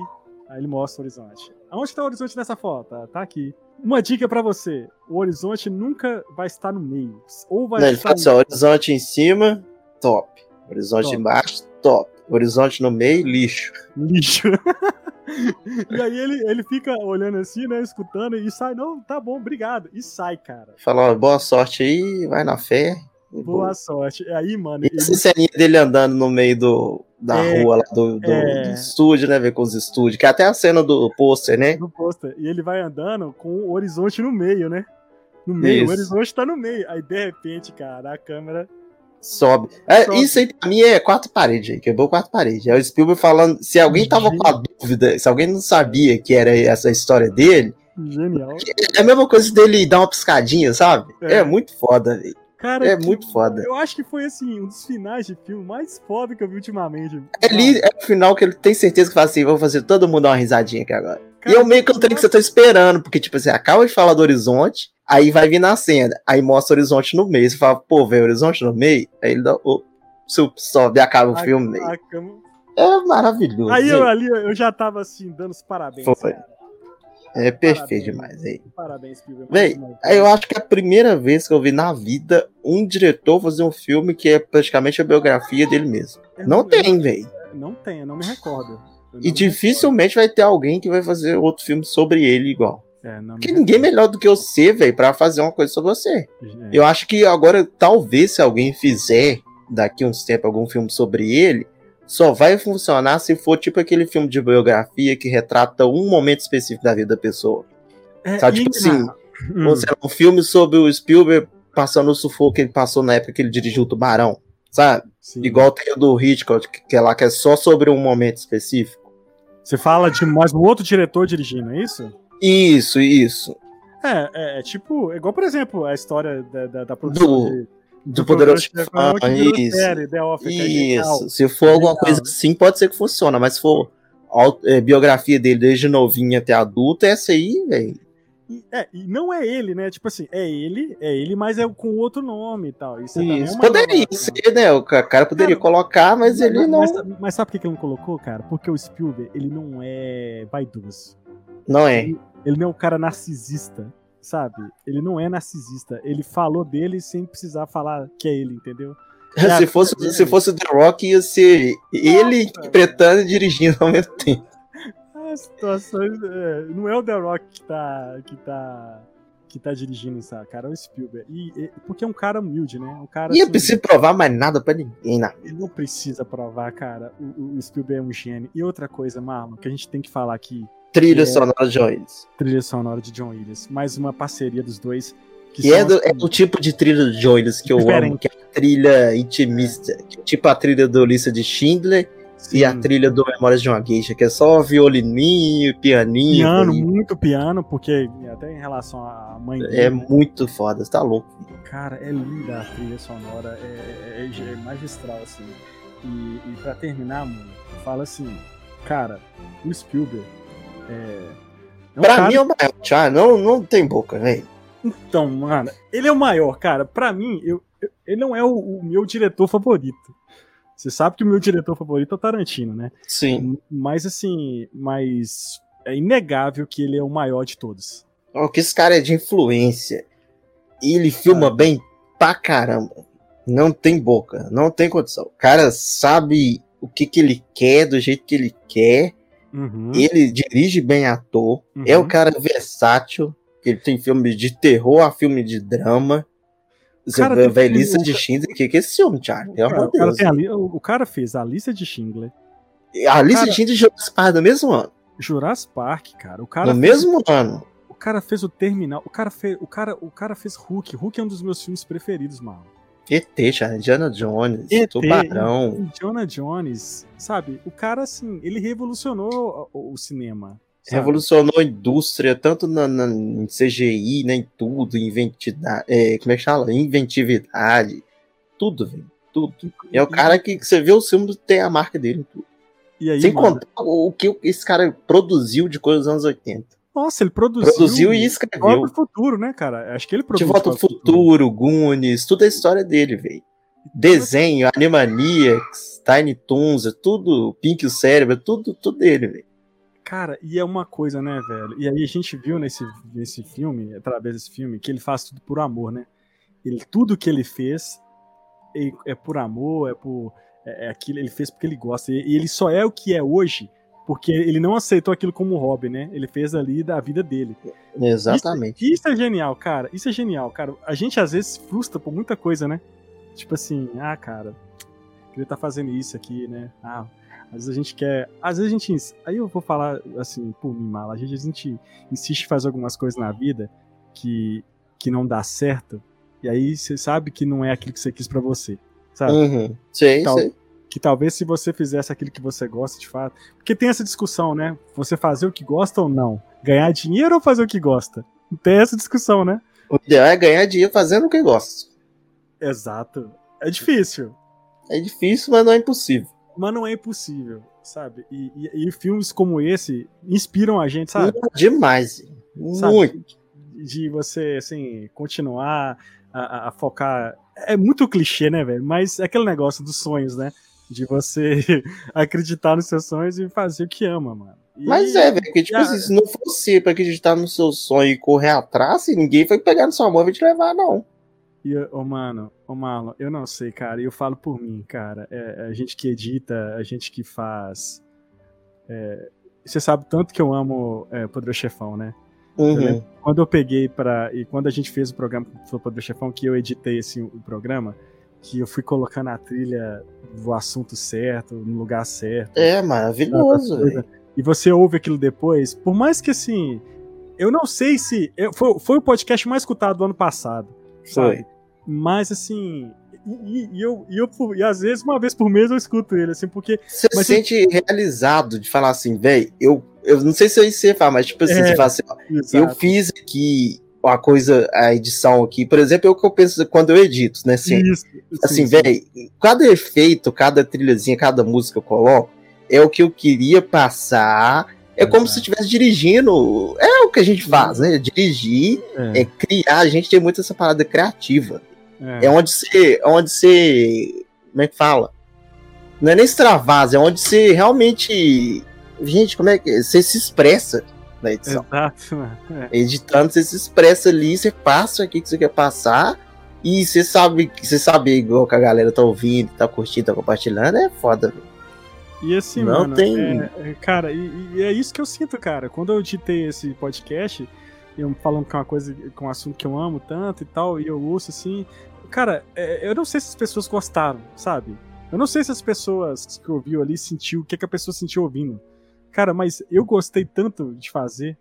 Aí ele mostra o horizonte. Aonde tá o horizonte nessa foto? Tá aqui. Uma dica pra você: o horizonte nunca vai estar no meio. Ou vai Não, ele estar. fala assim, ó, horizonte em cima, top. Horizonte Top. embaixo, top. Horizonte no meio, lixo. lixo. e aí ele, ele fica olhando assim, né? Escutando e sai, não, tá bom, obrigado. E sai, cara. Fala, ó, boa sorte aí, vai na fé. Boa sorte. E aí, mano, E ele, essa ceninha dele andando no meio do, da É, rua lá do, do, é. do estúdio, né? Ver com os estúdios. Que é até a cena do pôster, né? no pôster, e ele vai andando com o horizonte no meio, né? No meio, Isso. o horizonte tá no meio. Aí de repente, cara, a câmera. Sobe. É, Sobe. Isso aí pra mim é quatro paredes aí, quebrou quatro paredes. É o Spielberg falando. Se alguém tava com a dúvida, se alguém não sabia que era essa história dele, Genial. é a mesma coisa dele dar uma piscadinha, sabe? É. É, muito foda, velho. Cara, É muito foda. Eu acho que foi assim, um dos finais de filme mais foda que eu vi ultimamente. Ali é o final que ele tem certeza que fala assim: vou fazer todo mundo dar uma risadinha aqui agora. Cara, e é o meio que eu tenho que você tá esperando, porque, tipo assim, acaba de falar do horizonte, aí vai vir na cena, aí mostra o horizonte no meio. Você fala, pô, velho, horizonte no meio? Aí ele dá, o sobe e acaba o a- filme. a É maravilhoso. Aí eu ali eu já tava assim, dando os parabéns. Foi. cara. É perfeito parabéns. demais, aí. Parabéns, Spielberg. Véi, eu acho que é a primeira vez que eu vi na vida um diretor fazer um filme que é praticamente a biografia dele mesmo. Eu Não eu tem, velho. Não tem, eu não me recordo. Eu E não me dificilmente vai ter alguém que vai fazer outro filme sobre ele igual. É, Porque ninguém é melhor do que você, velho, pra fazer uma coisa sobre você. É. Eu acho que agora, talvez, se alguém fizer daqui uns tempos algum filme sobre ele, só vai funcionar se for tipo aquele filme de biografia que retrata um momento específico da vida da pessoa. É, Sabe, tipo assim, Hum, Ou lá, um filme sobre o Spielberg passando o sufoco que ele passou na época que ele dirigiu o Tubarão, sabe? sim. Igual tem o do Hitchcock, que é lá que é só sobre um momento específico. Você fala de mais um outro diretor dirigindo, é isso? Isso, isso. É, é, é tipo, é igual, por exemplo, a história da, da, da produção Do- de, Do Poderoso Chefão, virou isso. série, The Office, é. Isso. Se for alguma coisa assim, pode ser que funcione, mas se for au- é, biografia dele desde novinho até adulto, essa aí, velho. E, é, e não é ele, né? Tipo assim, é ele, é ele, mas é com outro nome e tal. Isso, é Isso. uma Poderia ser, né? O ca- cara poderia Cara, colocar, mas ele não. Mas, mas sabe por que que ele não colocou, cara? Porque o Spielberg, ele não é vaidoso. Não é. Ele, ele não é um cara narcisista, sabe? Ele não é narcisista. Ele falou dele sem precisar falar que é ele, entendeu? É, se, fosse, se fosse o The Rock, ia ser ele interpretando e dirigindo ao mesmo tempo. As situações. é, não é o The Rock que tá. que tá. que tá dirigindo, sabe, cara? É o Spielberg. E, e- porque é um cara humilde, né? Um cara. E eu assim, preciso provar mais nada pra ninguém, né? Ele não precisa provar, cara. O, o- o Spielberg é um gênio. E outra coisa, Marlon, que a gente tem que falar aqui: Trilha É. sonora de Jones. trilha sonora de John Williams. Mais uma parceria dos dois. Que Que é, do, assim, é o tipo de trilha de Jones que eu Diferente. amo, que é a trilha intimista. que é tipo a trilha do Lista de Schindler sim, e a trilha do Memórias de uma Geisha, que é só violininho, pianinho. piano, muito piano, porque até em relação à mãe dele, É né? muito foda, você tá louco. Cara, é linda a trilha sonora, é, é- é- é magistral, assim. E, e pra terminar, mano, fala assim, cara, o Spielberg é. é um pra cara- mim é o maior, Thiago, não, não tem boca, velho. Então, mano, ele é o maior, cara. Pra mim, eu, ele não é o, o, meu diretor favorito. Você sabe que o meu diretor favorito é o Tarantino, né? Sim. Mas assim, mas é inegável que ele é o maior de todos. O que esse cara é de influência. E ele filma ah. bem pra caramba. Não tem boca, não tem condição. O cara sabe o que, que ele quer, do jeito que ele quer. Uhum. Ele dirige bem ator. Uhum. É o uhum. cara versátil. Ele tem filme de terror a filme de drama. Cara, Você vê a lista de Schindler. O que, que é esse filme, Thiago? Pelo amor de Deus. O cara fez a lista de Schindler. A lista cara... de Schindler e Jurassic Park no mesmo ano. Jurassic Park, cara. O cara no mesmo ano. O cara fez o Terminal. O cara fez, o cara, o cara fez Hulk. Hulk é um dos meus filmes preferidos, mano. ET, cara, Indiana Jones, ET, Tubarão. Indiana Jones, sabe? O cara, assim, ele revolucionou o, o cinema. Sabe? Revolucionou a indústria, tanto na, na em CGI, né, em tudo, inventividade, é, como é que chama? Inventividade, tudo, velho, tudo. É o cara que, que você vê o filme tem a marca dele em tudo. Aí, Sem mano? contar o que esse cara produziu de coisas dos anos 80. Nossa, ele produziu. Produziu e escreveu. De Futuro, né, cara? Acho que ele produziu. De Volta ao Futuro, futuro, Goonies, tudo é a história dele, velho. Desenho, Animaniacs, Tiny Toons, é tudo, Pink o Cérebro, é tudo, tudo dele, velho. Cara, e é uma coisa, né, velho? E aí a gente viu nesse, nesse filme, através desse filme, que ele faz tudo por amor, né? Ele, tudo que ele fez é, é por amor, é por. É, é aquilo, ele fez porque ele gosta. E, e ele só é o que é hoje porque ele não aceitou aquilo como hobby, né? Ele fez ali da vida dele. Exatamente. Isso, isso, é genial, cara. Isso é genial, cara. A gente às vezes frustra por muita coisa, né? Tipo assim, ah, cara, queria estar tá fazendo isso aqui, né? Ah, às vezes a gente quer. Às vezes a gente. Aí eu vou falar assim, por mim, mala. Às vezes a gente insiste em fazer algumas coisas na vida que, que não dá certo. E aí você sabe que não é aquilo que você quis para você. Sabe? Uhum. Sei, Tal, sei que talvez se você fizesse aquilo que você gosta de fato. Porque tem essa discussão, né? Você fazer o que gosta ou não? Ganhar dinheiro ou fazer o que gosta? Tem essa discussão, né? O ideal é ganhar dinheiro fazendo o que gosta. Exato. É difícil. É difícil, mas não é impossível. Mas não é impossível, sabe? E, e, e filmes como esse inspiram a gente, sabe? Demais. Sabe? Muito. De você, assim, continuar a, a, focar. É muito clichê, né, velho? Mas é aquele negócio dos sonhos, né? De você acreditar nos seus sonhos e fazer o que ama, mano. E... Mas é, velho, porque, tipo assim, se não fosse pra acreditar no seu sonho e correr atrás, ninguém foi pegar na sua mão e te levar, não. E, ô, oh, mano, ô, oh, Marlon, eu não sei, cara, eu falo por mim, cara. É, a gente que edita, a gente que faz. É, você sabe tanto que eu amo é, Poderoso Chefão, né? Uhum. Eu quando eu peguei para E quando a gente fez o programa o Poderoso Chefão, que eu editei assim, o programa que eu fui colocando a trilha do assunto certo, no lugar certo. É maravilhoso. E você ouve aquilo depois, por mais que assim, eu não sei se eu, foi, foi o podcast mais escutado do ano passado, sabe? Foi. Mas assim, e, e, eu, e, eu, e às vezes, uma vez por mês, eu escuto ele, assim, porque. Você se sente realizado de falar assim, velho, eu, eu não sei se eu falar, mas tipo assim, é, você fala assim, ó, eu fiz aqui a coisa, a edição aqui. Por exemplo, é o que eu penso quando eu edito, né? Assim, Isso, assim velho, cada efeito, cada trilhazinha, cada música que eu coloco, é o que eu queria passar. É como se estivesse dirigindo. É o que a gente faz, né? Dirigir, é. é criar. A gente tem muito essa parada criativa. É, é onde você. É onde você. Como é que fala? Não é nem extravasa, é onde você realmente. Gente, como é que. Você se expressa na edição. Exato. É. Editando, você se expressa ali, você passa o que você quer passar. E você sabe você sabe igual que a galera tá ouvindo, tá curtindo, tá compartilhando, é foda, E assim, não mano, tem... É, é, cara, e, e, é isso que eu sinto, cara. Quando eu editei esse podcast, eu falando com uma coisa, com um assunto que eu amo tanto e tal, e eu ouço assim, cara, é, eu não sei se as pessoas gostaram, sabe? Eu não sei se as pessoas que ouviu ali sentiu o que, que a pessoa sentiu ouvindo. Cara, mas eu gostei tanto de fazer.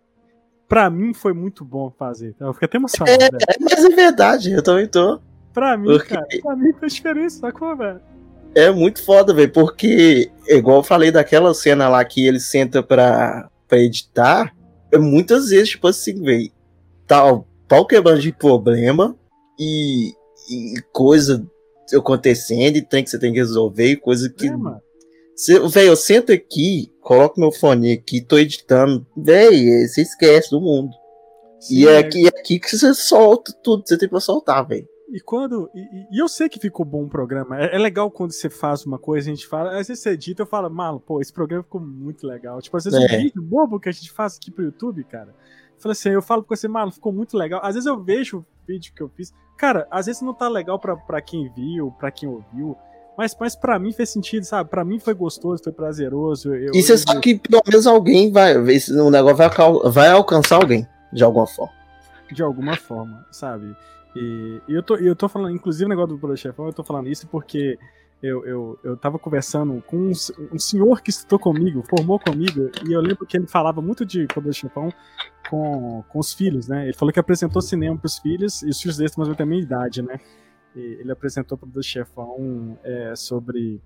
Pra mim foi muito bom fazer. Eu fiquei até emocionado. É, é, mas é verdade, eu também tô. Pra mim, porque... cara, pra mim fez diferença, sacou, velho? É muito foda, velho, porque, igual eu falei daquela cena lá que ele senta pra, pra editar, é muitas vezes, tipo assim, velho, tal, pau quebrando de problema e, e coisa acontecendo e tem que você tem que resolver, e coisa que. É, Velho, eu sento aqui, coloco meu fone aqui, tô editando. Véi, você esquece do mundo. Sim, e é, aqui, é aqui que você solta tudo que você tem pra soltar, velho. E quando. E, e, eu sei que ficou bom o programa. É, é, legal quando você faz uma coisa, a gente fala. Às vezes você edita eu falo, malo, pô, esse programa ficou muito legal. Tipo, às vezes é. um vídeo bobo que a gente faz aqui pro YouTube, cara. Fala assim, eu falo com você, malo, ficou muito legal. Às vezes eu vejo o vídeo que eu fiz. Cara, às vezes não tá legal pra, pra quem viu, pra quem ouviu. Mas, mas pra mim fez sentido, sabe? Pra mim foi gostoso, foi prazeroso. Eu, e você sabe que pelo menos alguém vai. O negócio vai, vai alcançar alguém, de alguma forma. De alguma forma, sabe? E, e eu, tô, eu tô falando, inclusive o negócio do Poder Chefão, eu tô falando isso porque eu, eu, eu tava conversando com um, um, senhor que estudou comigo, formou comigo, e eu lembro que ele falava muito de Poder Chefão com, com os filhos, né? Ele falou que apresentou cinema pros filhos, e os filhos dele mais ou menos a minha idade, né? Ele apresentou Poder Chefão é, sobre.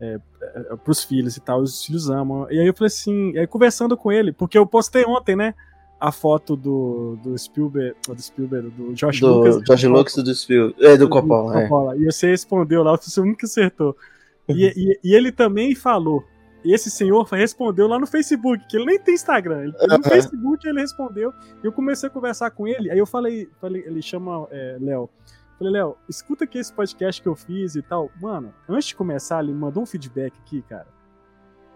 É, é, pros filhos e tal, os filhos amam. E aí eu falei assim, aí conversando com ele, porque eu postei ontem, né? a foto do, do Spielberg, do Spielberg, do Josh do, Lucas. Josh Lucas e do Spielberg, é, do Coppola, é. E você respondeu lá, você nunca acertou. E, e, e, ele também falou, e esse senhor respondeu lá no Facebook, que ele nem tem Instagram, ele, no Facebook ele respondeu, e eu comecei a conversar com ele, aí eu falei, falei ele chama é, Léo, falei, Léo, escuta aqui esse podcast que eu fiz e tal, mano, antes de começar, ele mandou um feedback aqui, cara,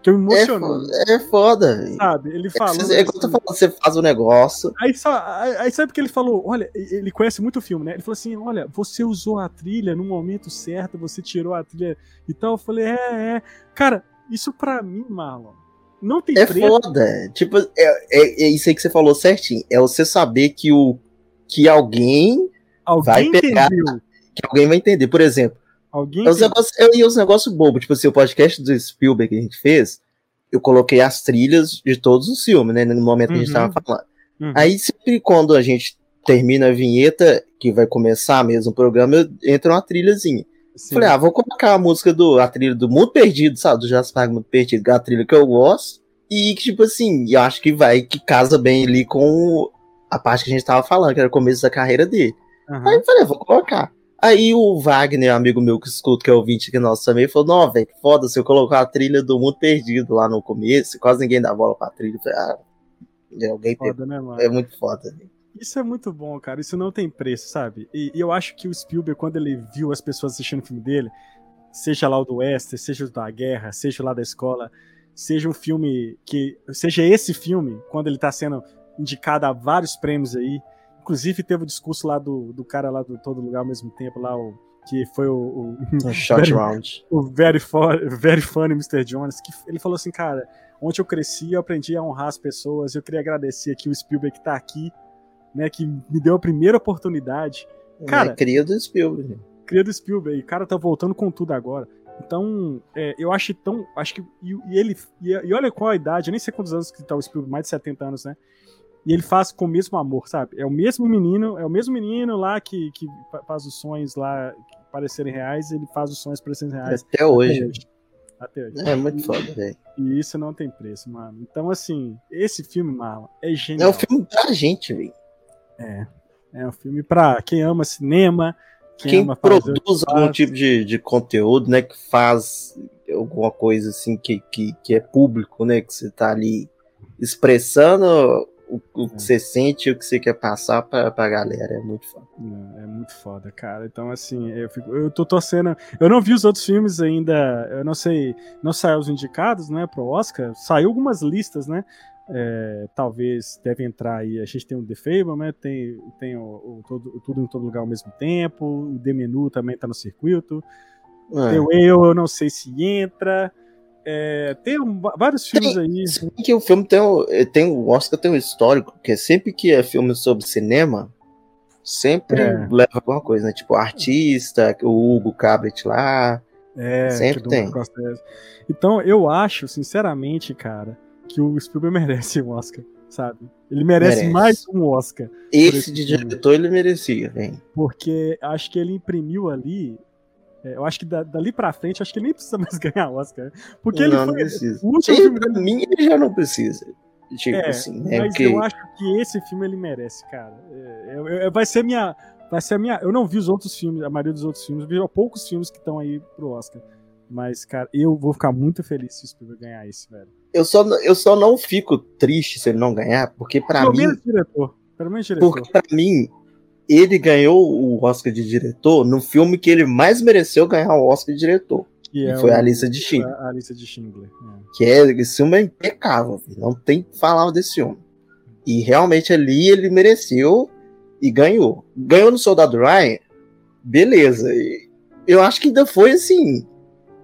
que eu me emocionou. É, é foda. Sabe? Ele falou. É, é assim, você faz o um negócio. Aí, aí, aí sabe que ele falou? Olha, ele conhece muito o filme, né? Ele falou assim: olha, você usou a trilha no momento certo, você tirou a trilha e tal. Eu falei, é, é. Cara, isso pra mim, Marlon. Não tem É preto. foda. Tipo, é, é, é, isso aí que você falou certinho. É você saber que o que alguém, alguém vai pegar. Entendeu. Que alguém vai entender. Por exemplo, Alguém. Os negócios, eu ia os negócios bobos, tipo assim, o podcast do Spielberg que a gente fez, eu coloquei as trilhas de todos os filmes, né? No momento que uhum. a gente tava uhum. falando. Uhum. Aí sempre quando a gente termina a vinheta, que vai começar mesmo o programa, entra uma trilhazinha. Sim. Falei, ah, vou colocar a música do. a trilha do Mundo Perdido, sabe? Do Jasper Mundo Perdido, que é a trilha que eu gosto. E que, tipo assim, eu acho que vai, que casa bem ali com a parte que a gente tava falando, que era o começo da carreira dele. Uhum. Aí eu falei, vou colocar. Aí o Wagner, amigo meu que escuta, que é ouvinte aqui nosso também, falou: Não, velho, foda se eu colocar a trilha do Mundo Perdido lá no começo, quase ninguém dá bola pra trilha. Falei, ah, é alguém foda, né, É muito foda. Isso é muito bom, cara. Isso não tem preço, sabe? E, e, eu acho que o Spielberg, quando ele viu as pessoas assistindo o filme dele, seja lá o do Wester, seja o da guerra, seja lá da escola, seja um filme que. Seja esse filme, quando ele tá sendo indicado a vários prêmios aí Inclusive, teve o discurso lá do, do cara lá do Todo Lugar ao mesmo tempo, lá, o, que foi o. O, shot very, round. O very, very funny Mr. Jones, que ele falou assim, cara, onde eu cresci, eu aprendi a honrar as pessoas. Eu queria agradecer aqui o Spielberg que tá aqui, né, que me deu a primeira oportunidade. É, cara, é, cria do Spielberg. Cria do Spielberg. O cara tá voltando com tudo agora. Então, é, eu acho tão. Acho que. E, e ele. E, e, olha qual a idade, eu nem sei quantos anos que tá o Spielberg, mais de 70 anos, né? E ele faz com o mesmo amor, sabe? É o mesmo menino, é o mesmo menino lá que, que faz os sonhos lá parecerem reais, ele faz os sonhos parecerem reais. Até hoje. Até hoje. Até hoje. É muito foda, velho. E isso não tem preço, mano. Então, assim, esse filme, Marlon, é genial. É um filme pra gente, velho. É. É um filme pra quem ama cinema, quem, quem ama produz algum tipo de, de conteúdo, né? Que faz alguma coisa assim que, que, que é público, né? Que você tá ali expressando o, o que você sente e o que você quer passar pra, pra galera. É muito foda. É muito foda, cara. Então, assim, eu, fico, eu tô torcendo. Eu não vi os outros filmes ainda. Eu não sei. Não saiu os indicados, né, pro Oscar. Saiu algumas listas, né? É, talvez deve entrar aí. A gente tem o The Fable, né? Tem, tem o, o, todo, Tudo em Todo Lugar ao mesmo tempo. O The Menu também tá no circuito. É. Tem o Eu, eu não sei se entra. É, tem um, vários filmes tem, aí. Sim, que o filme tem, tem o Oscar tem um histórico, que sempre que é filme sobre cinema, sempre é. leva alguma coisa, né? Tipo artista, o Hugo Cabret lá. É, sempre tem. Então eu acho, sinceramente, cara, que o Spielberg merece um Oscar, sabe? Ele merece, merece. mais um Oscar. Esse, esse de diretor ele merecia, vem. Porque acho que ele imprimiu ali é, eu acho que da, dali pra frente, acho que ele nem precisa mais ganhar Oscar. Porque não, ele foi. Não precisa. O último filme pra mim, ele já não precisa. Tipo é, assim, né? Mas eu acho que esse filme ele merece, cara. É, vai ser minha. Vai ser a minha. Eu não vi os outros filmes, a maioria dos outros filmes, vi poucos filmes que estão aí pro Oscar. Mas, cara, eu vou ficar muito feliz se o Spielberg ganhar esse, velho. Eu só, eu só não fico triste se ele não ganhar, porque para mim. Menos diretor. Pelo menos diretor. Porque pra mim, ele ganhou o Oscar de diretor no filme que ele mais mereceu ganhar o Oscar de diretor. Que é foi o, a lista de Schindler. A lista de Schindler. É. Que é, esse filme é impecável, não tem que falar desse filme. E realmente ali ele mereceu e ganhou. Ganhou no Soldado Ryan, beleza. Eu acho que ainda foi assim.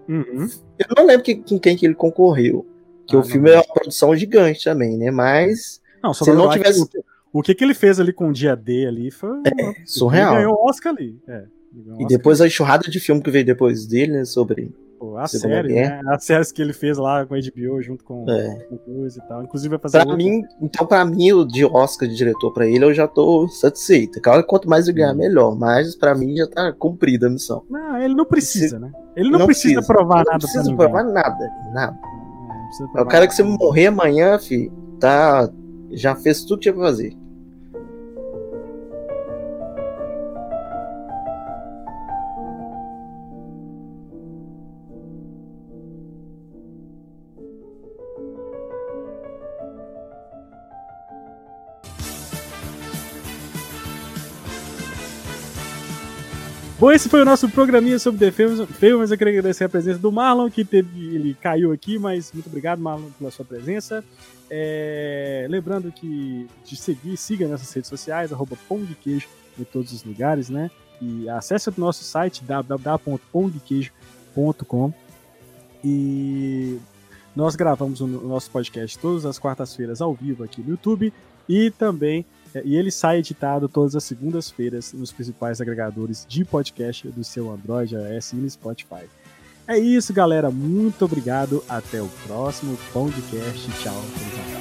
Uhum. Eu não lembro que, com quem que ele concorreu. Que ah, o filme não. é uma produção gigante também, né? Mas. Não, se não tivesse. O que, que ele fez ali com o dia D ali foi. É, surreal. Ele ganhou o Oscar ali. É, e depois a enxurrada de filme que veio depois dele, né? Sobre Pô, a série, né? As séries que ele fez lá com a HBO junto com, é. o Cruz e tal. Inclusive vai fazer. Pra mim, então, pra mim, o de Oscar de diretor pra ele, eu já tô satisfeito. Claro quanto mais eu ganhar, hum. melhor. Mas pra mim já tá cumprida a missão. Não, ele não precisa, né? Ele não, não precisa, precisa, provar nada. Não precisa provar nada. Nada. É, é o cara que você morrer amanhã, fi, tá. Já fez tudo que tinha pra fazer. Bom, esse foi o nosso programinha sobre The Films. Filmes. Eu queria agradecer a presença do Marlon, que teve, ele caiu aqui, mas muito obrigado, Marlon, pela sua presença. É, lembrando que de seguir, siga nossas redes sociais, arroba Queijo em todos os lugares, né? E acesse o nosso site www.pongqueijo.com e nós gravamos o nosso podcast todas as quartas-feiras ao vivo aqui no YouTube e também e ele sai editado todas as segundas-feiras nos principais agregadores de podcast do seu Android, iOS e Spotify. É isso, galera. Muito obrigado. Até o próximo podcast. Tchau.